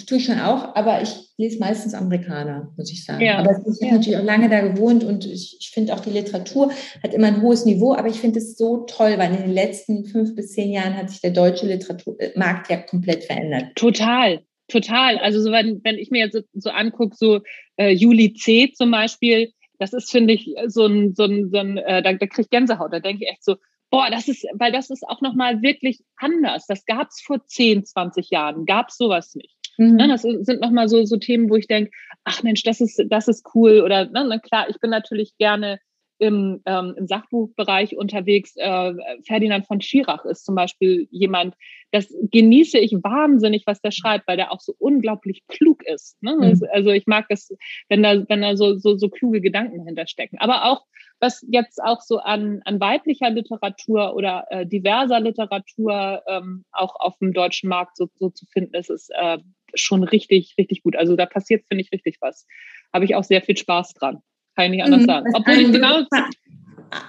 tue ich schon auch, aber ich lese meistens Amerikaner, muss ich sagen. Ja. Aber ich habe ja. natürlich auch lange da gewohnt und ich, ich finde auch die Literatur hat immer ein hohes Niveau, aber ich finde es so toll, weil in den letzten fünf bis zehn Jahren hat sich der deutsche Literaturmarkt ja komplett verändert. Total. Total. Also so, wenn, wenn ich mir jetzt so, so angucke, so äh, Juli C. zum Beispiel, das ist, finde ich, so ein, so ein, so ein äh, da, da kriege ich Gänsehaut. Da denke ich echt so, boah, das ist, weil das ist auch nochmal wirklich anders. Das gab es vor 10, 20 Jahren, gab es sowas nicht. Mhm. Ne, das sind nochmal so, so Themen, wo ich denke, ach Mensch, das ist, das ist cool. Oder ne, klar, ich bin natürlich gerne im, ähm, im Sachbuchbereich unterwegs. Äh, Ferdinand von Schirach ist zum Beispiel jemand, das genieße ich wahnsinnig, was der schreibt, weil der auch so unglaublich klug ist. Ne? Mhm. Also ich mag das, wenn da, wenn da so, so, so kluge Gedanken hinterstecken. Aber auch, was jetzt auch so an, an weiblicher Literatur oder äh, diverser Literatur ähm, auch auf dem deutschen Markt so, so zu finden ist, ist äh, schon richtig, richtig gut. Also da passiert, finde ich, richtig was. Habe ich auch sehr viel Spaß dran. Kann ich nicht anders mhm, sagen. Obwohl ich genau.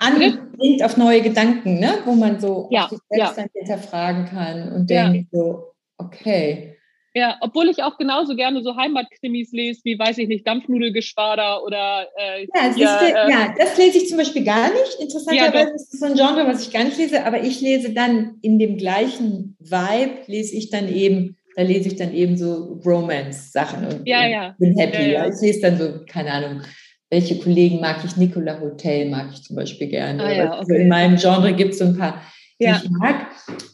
Anbringt auf neue Gedanken, ne? wo man so ja, sich selbst ja. dann hinterfragen kann und ja. denkt so, okay. Ja, obwohl ich auch genauso gerne so Heimatkrimis lese, wie, weiß ich nicht, Dampfnudelgeschwader oder. Äh, ja, ja, äh, ja, das lese ich zum Beispiel gar nicht. Interessanterweise ist das so ein Genre, was ich gar nicht lese, aber ich lese dann in dem gleichen Vibe, lese ich dann eben da lese ich dann eben so Romance-Sachen und, ja. bin happy. Ich lese dann so, keine Ahnung, welche Kollegen mag ich? Nicola Hotel mag ich zum Beispiel gerne. Ah, ja, okay. also in meinem Genre gibt es so ein paar, die ja. ich mag,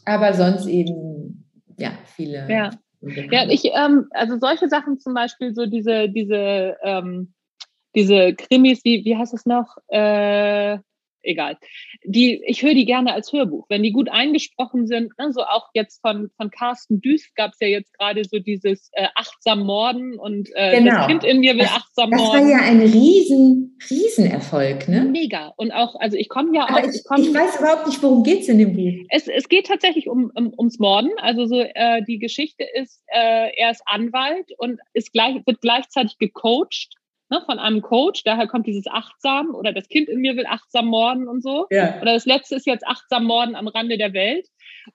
aber sonst eben, ja, viele. Ja, ja ich, ähm, also solche Sachen zum Beispiel, so diese, diese, ähm, diese Krimis, wie, wie heißt es noch? Äh, egal. Die, ich höre die gerne als Hörbuch, wenn die gut eingesprochen sind. Ne, so auch jetzt von, von Carsten Düst gab es ja jetzt gerade so dieses äh, achtsam Morden und äh, genau. das Kind in mir will das, achtsam das morden. Das war ja ein riesen, Riesenerfolg, ne? Mega. Und auch, also ich komme ja auch. Ich, ich, komm, ich, weiß überhaupt nicht, worum geht es in dem Buch. Es, es geht tatsächlich um, um, ums Morden. Also so äh, die Geschichte ist, äh, er ist Anwalt und ist gleich, wird gleichzeitig gecoacht ne, von einem Coach. Daher kommt dieses achtsam oder das Kind in mir will achtsam morden und so. Ja. Oder das letzte ist jetzt achtsam morden am Rande der Welt.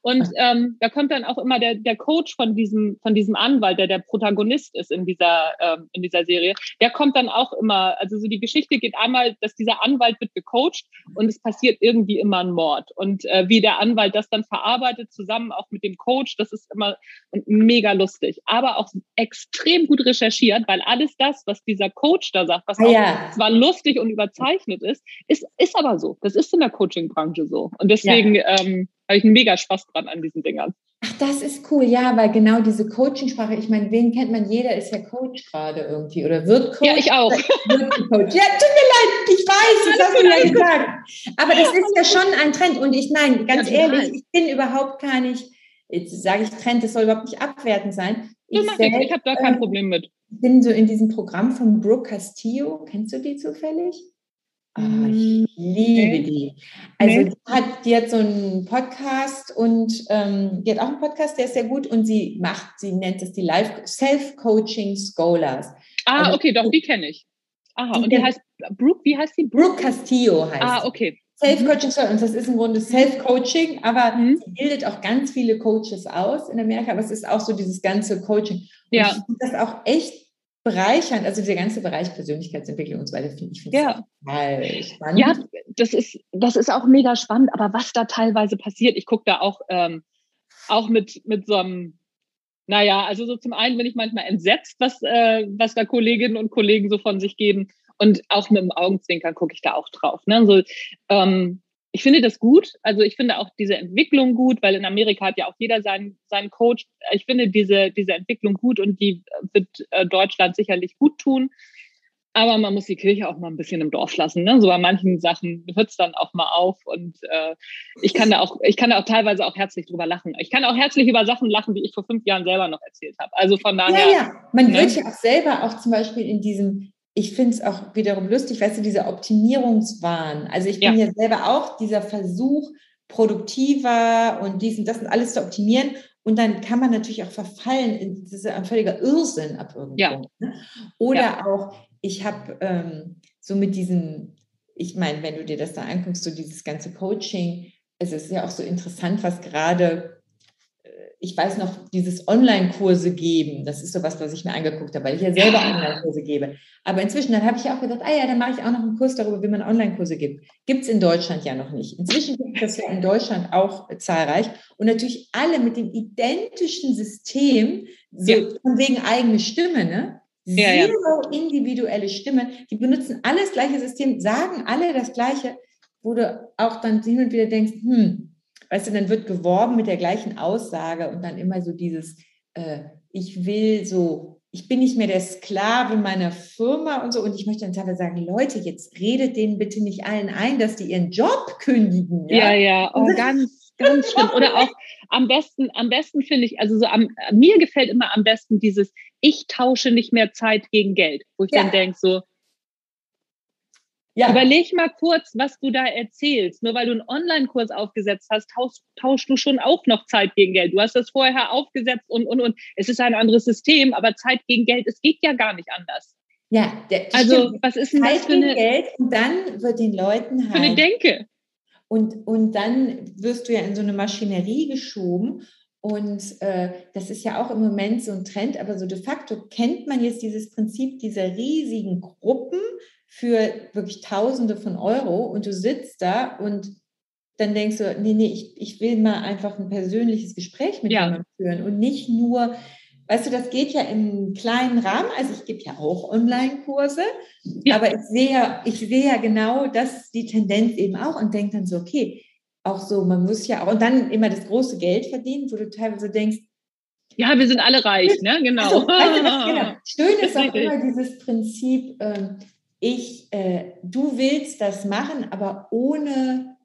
Und ähm, da kommt dann auch immer der, der Coach von diesem, von diesem Anwalt, der der Protagonist ist in dieser, ähm, in dieser Serie, der kommt dann auch immer, also so die Geschichte geht einmal, dass dieser Anwalt wird gecoacht und es passiert irgendwie immer ein Mord. Und äh, wie der Anwalt das dann verarbeitet, zusammen auch mit dem Coach, das ist immer mega lustig. Aber auch extrem gut recherchiert, weil alles das, was dieser Coach da sagt, was ah, auch ja. zwar lustig und überzeichnet ist, ist, ist aber so. Das ist in der Coaching-Branche so. Und deswegen ja. ähm, habe ich einen mega Spaß dran an diesen Dingern. Ach, das ist cool, ja, weil genau diese Coaching-Sprache, ich meine, wen kennt man? Jeder ist ja Coach gerade irgendwie oder wird Coach. Ja, ich auch. Wird Coach. Ja, tut mir leid, ich weiß, das hast du ja gesagt. Aber das ist ja schon ein Trend und ich, nein, ganz ja, ehrlich, ich bin überhaupt gar nicht, jetzt sage ich Trend, das soll überhaupt nicht abwertend sein. Ich, ich habe da kein äh, Problem mit. Ich bin so in diesem Programm von Brooke Castillo, kennst du die zufällig? Oh, ich liebe nee. die. Also nee. die, hat, die hat so einen Podcast und ähm, die hat auch einen Podcast, der ist sehr gut und sie macht, sie nennt es die Life Self-Coaching Scholars. Ah, also, okay, doch, die kenne ich. Aha, und die heißt Brooke, wie heißt die? Brooke Castillo heißt Ah, okay. Self-Coaching, und das ist im Grunde Self-Coaching, aber mhm. sie bildet auch ganz viele Coaches aus in Amerika, aber es ist auch so dieses ganze Coaching. Und ja. Ich finde das auch echt bereichernd, also dieser ganze Bereich Persönlichkeitsentwicklung und so weiter, finde ich find ja. total spannend. Ja, das ist, das ist auch mega spannend, aber was da teilweise passiert, ich gucke da auch, ähm, auch mit, mit so einem, naja, also so zum einen bin ich manchmal entsetzt, was, äh, was da Kolleginnen und Kollegen so von sich geben. Und auch mit dem Augenzwinkern gucke ich da auch drauf. Ne? So, ähm, ich finde das gut. Also ich finde auch diese Entwicklung gut, weil in Amerika hat ja auch jeder seinen, seinen Coach. Ich finde diese, diese Entwicklung gut und die wird äh, Deutschland sicherlich gut tun. Aber man muss die Kirche auch mal ein bisschen im Dorf lassen. Ne? So bei manchen Sachen hört es dann auch mal auf. Und äh, ich kann da auch, ich kann da auch teilweise auch herzlich drüber lachen. Ich kann auch herzlich über Sachen lachen, die ich vor fünf Jahren selber noch erzählt habe. Also von daher. Ja, ja. Man ne? wird ja auch selber auch zum Beispiel in diesem ich finde es auch wiederum lustig, weißt du, dieser Optimierungswahn. Also ich bin ja. ja selber auch dieser Versuch, produktiver und dies und das und alles zu optimieren. Und dann kann man natürlich auch verfallen, das ist ein völliger Irrsinn ab irgendwo. Ja. Ne? Oder ja. auch, ich habe ähm, so mit diesem, ich meine, wenn du dir das da anguckst, so dieses ganze Coaching, es ist ja auch so interessant, was gerade ich weiß noch, dieses Online-Kurse geben, das ist so was, was ich mir angeguckt habe, weil ich ja selber. Online-Kurse gebe. Aber inzwischen, dann habe ich auch gedacht, ah ja, dann mache ich auch noch einen Kurs darüber, wie man Online-Kurse gibt. Gibt es in Deutschland ja noch nicht. Inzwischen gibt es das ja in Deutschland auch zahlreich. Und natürlich alle mit dem identischen System, so ja. von wegen eigene Stimme, ne? Ja, Zero ja. individuelle Stimme. Die benutzen alles gleiche System, sagen alle das Gleiche, wo du auch dann hin und wieder denkst, hm, weißt du, dann wird geworben mit der gleichen Aussage und dann immer so dieses, äh, ich will so, ich bin nicht mehr der Sklave meiner Firma und so. Und ich möchte dann teilweise sagen, Leute, jetzt redet denen bitte nicht allen ein, dass die ihren Job kündigen. Ja, ja, ja. Oh, ganz, ganz schlimm. Oder auch am besten, am besten finde ich, also so am, mir gefällt immer am besten dieses, ich tausche nicht mehr Zeit gegen Geld, wo ich ja. dann denke so, ja. Überleg mal kurz, was du da erzählst. Nur weil du einen Online-Kurs aufgesetzt hast, tauschst, tauschst du schon auch noch Zeit gegen Geld. Du hast das vorher aufgesetzt und, und, und. Es ist ein anderes System, aber Zeit gegen Geld, es geht ja gar nicht anders. Ja, der, also stimmt. was ist denn Zeit das für eine, Geld und dann wird den Leuten halt. Für eine halt Denke. Und, und dann wirst du ja in so eine Maschinerie geschoben und äh, das ist ja auch im Moment so ein Trend, aber so de facto kennt man jetzt dieses Prinzip dieser riesigen Gruppen für wirklich Tausende von Euro und du sitzt da und dann denkst du, nee, nee, ich, ich will mal einfach ein persönliches Gespräch mit ja. jemandem führen und nicht nur, weißt du, das geht ja im kleinen Rahmen, also ich gebe ja auch Online-Kurse, ja. aber ich sehe ja, ich sehe ja genau, das die Tendenz eben auch und denke dann so, okay, auch so, man muss ja auch, und dann immer das große Geld verdienen, wo du teilweise denkst, ja, wir sind alle reich, ne? Genau. Also, weißt du, genau. Schön ist auch immer dieses Prinzip, ähm, ich, äh, du willst das machen, aber ohne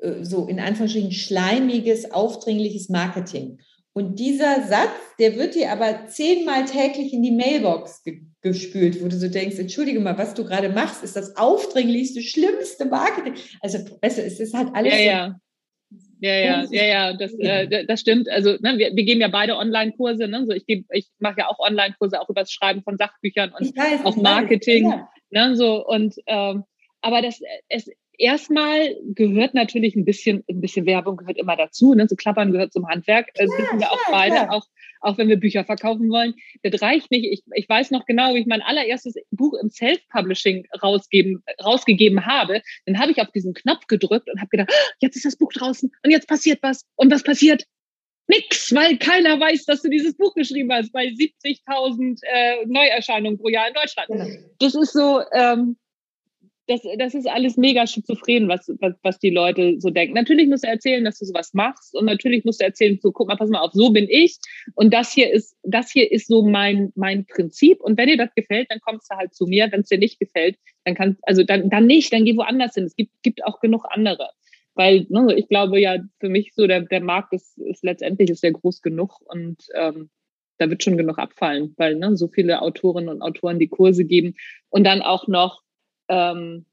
äh, so in Anführungsstrichen schleimiges, aufdringliches Marketing. Und dieser Satz, der wird dir aber zehnmal täglich in die Mailbox ge gespült, wo du so denkst, entschuldige mal, was du gerade machst, ist das aufdringlichste, schlimmste Marketing. Also, weißt du, es ist halt alles. Ja, ja. Ja, ja, ja, ja, das, äh, das stimmt. Also ne, wir, wir geben ja beide Online-Kurse. Ne? So, ich ich mache ja auch Online-Kurse, auch über das Schreiben von Sachbüchern und weiß, auch Marketing. Weiß, Ne, so, und ähm, aber das es erstmal gehört natürlich ein bisschen, ein bisschen Werbung gehört immer dazu. Ne? So Klappern gehört zum Handwerk. Das ja, wissen wir auch beide, auch, auch wenn wir Bücher verkaufen wollen. Das reicht nicht. Ich, ich weiß noch genau, wie ich mein allererstes Buch im Self-Publishing rausgeben, rausgegeben habe. Dann habe ich auf diesen Knopf gedrückt und habe gedacht, oh, jetzt ist das Buch draußen und jetzt passiert was. Und was passiert? Nix, weil keiner weiß, dass du dieses Buch geschrieben hast bei 70.000 äh, Neuerscheinungen pro Jahr in Deutschland. Genau. Das ist so, ähm, das, das ist alles mega schizophren, was, was, was die Leute so denken. Natürlich musst du erzählen, dass du sowas machst und natürlich musst du erzählen, so guck mal, pass mal auf, so bin ich und das hier ist, das hier ist so mein, mein Prinzip und wenn dir das gefällt, dann kommst du halt zu mir. Wenn es dir nicht gefällt, dann kannst, also dann, dann nicht, dann geh woanders hin. Es gibt, gibt auch genug andere weil ne, ich glaube ja, für mich so der, der Markt ist, ist letztendlich ist der groß genug und ähm, da wird schon genug abfallen, weil ne, so viele Autorinnen und Autoren die Kurse geben und dann auch noch ähm,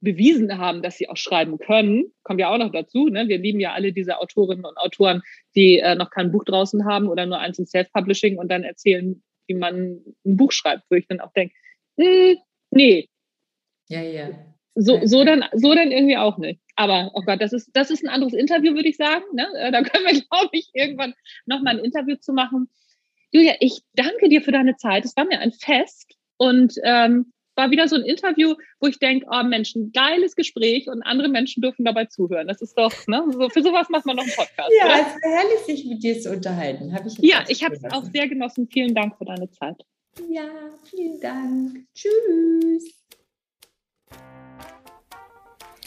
bewiesen haben, dass sie auch schreiben können, kommt ja auch noch dazu. Ne? Wir lieben ja alle diese Autorinnen und Autoren, die äh, noch kein Buch draußen haben oder nur eins im Self-Publishing und dann erzählen, wie man ein Buch schreibt, wo ich dann auch denke, hm, nee. Ja, ja. So, so, dann, so dann irgendwie auch nicht. Aber, oh Gott, das ist, das ist ein anderes Interview, würde ich sagen. Ne? Äh, da können wir, glaube ich, irgendwann nochmal ein Interview zu machen. Julia, ich danke dir für deine Zeit. Es war mir ein Fest und ähm, war wieder so ein Interview, wo ich denke, oh Mensch, ein geiles Gespräch und andere Menschen dürfen dabei zuhören. Das ist doch, ne? So, für sowas macht man noch einen Podcast. Ja, oder? es war herrlich, sich mit dir zu unterhalten. Hab ich ja, ich habe es auch sehr genossen. Vielen Dank für deine Zeit. Ja, vielen Dank. Tschüss.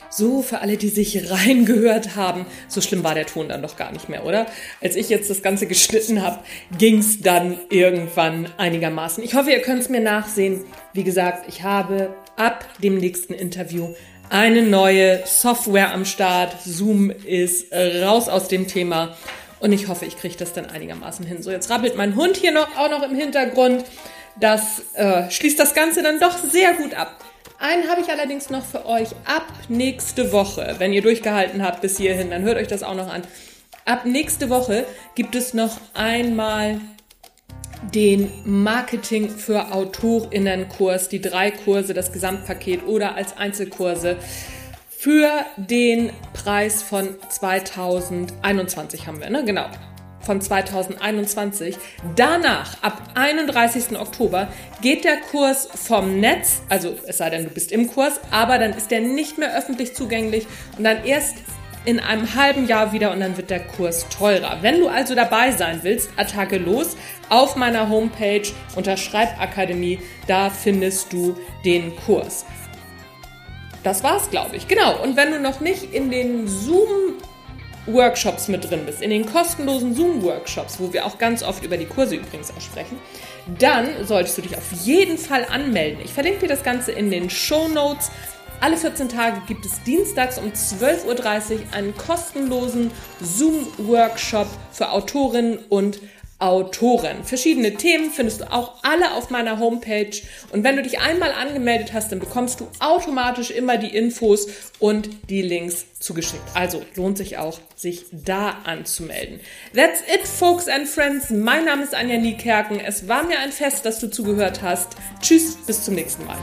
So, für alle, die sich reingehört haben, so schlimm war der Ton dann doch gar nicht mehr, oder? Als ich jetzt das Ganze geschnitten habe, ging's dann irgendwann einigermaßen. Ich hoffe, ihr könnt es mir nachsehen. Wie gesagt, ich habe ab dem nächsten Interview eine neue Software am Start. Zoom ist raus aus dem Thema. Und ich hoffe, ich kriege das dann einigermaßen hin. So, jetzt rappelt mein Hund hier noch, auch noch im Hintergrund. Das äh, schließt das Ganze dann doch sehr gut ab. Einen habe ich allerdings noch für euch ab nächste Woche. Wenn ihr durchgehalten habt bis hierhin, dann hört euch das auch noch an. Ab nächste Woche gibt es noch einmal den Marketing für AutorInnen-Kurs, die drei Kurse, das Gesamtpaket oder als Einzelkurse für den Preis von 2021 haben wir, ne? Genau von 2021. Danach, ab 31. Oktober, geht der Kurs vom Netz, also es sei denn, du bist im Kurs, aber dann ist der nicht mehr öffentlich zugänglich und dann erst in einem halben Jahr wieder und dann wird der Kurs teurer. Wenn du also dabei sein willst, Attacke los auf meiner Homepage unter Schreibakademie, da findest du den Kurs. Das war's, glaube ich. Genau. Und wenn du noch nicht in den Zoom Workshops mit drin bist, in den kostenlosen Zoom-Workshops, wo wir auch ganz oft über die Kurse übrigens auch sprechen, dann solltest du dich auf jeden Fall anmelden. Ich verlinke dir das Ganze in den Show Notes. Alle 14 Tage gibt es dienstags um 12.30 Uhr einen kostenlosen Zoom-Workshop für Autorinnen und Autoren. Verschiedene Themen findest du auch alle auf meiner Homepage. Und wenn du dich einmal angemeldet hast, dann bekommst du automatisch immer die Infos und die Links zugeschickt. Also lohnt sich auch, sich da anzumelden. That's it, folks and friends. Mein Name ist Anja Niekerken. Es war mir ein Fest, dass du zugehört hast. Tschüss, bis zum nächsten Mal.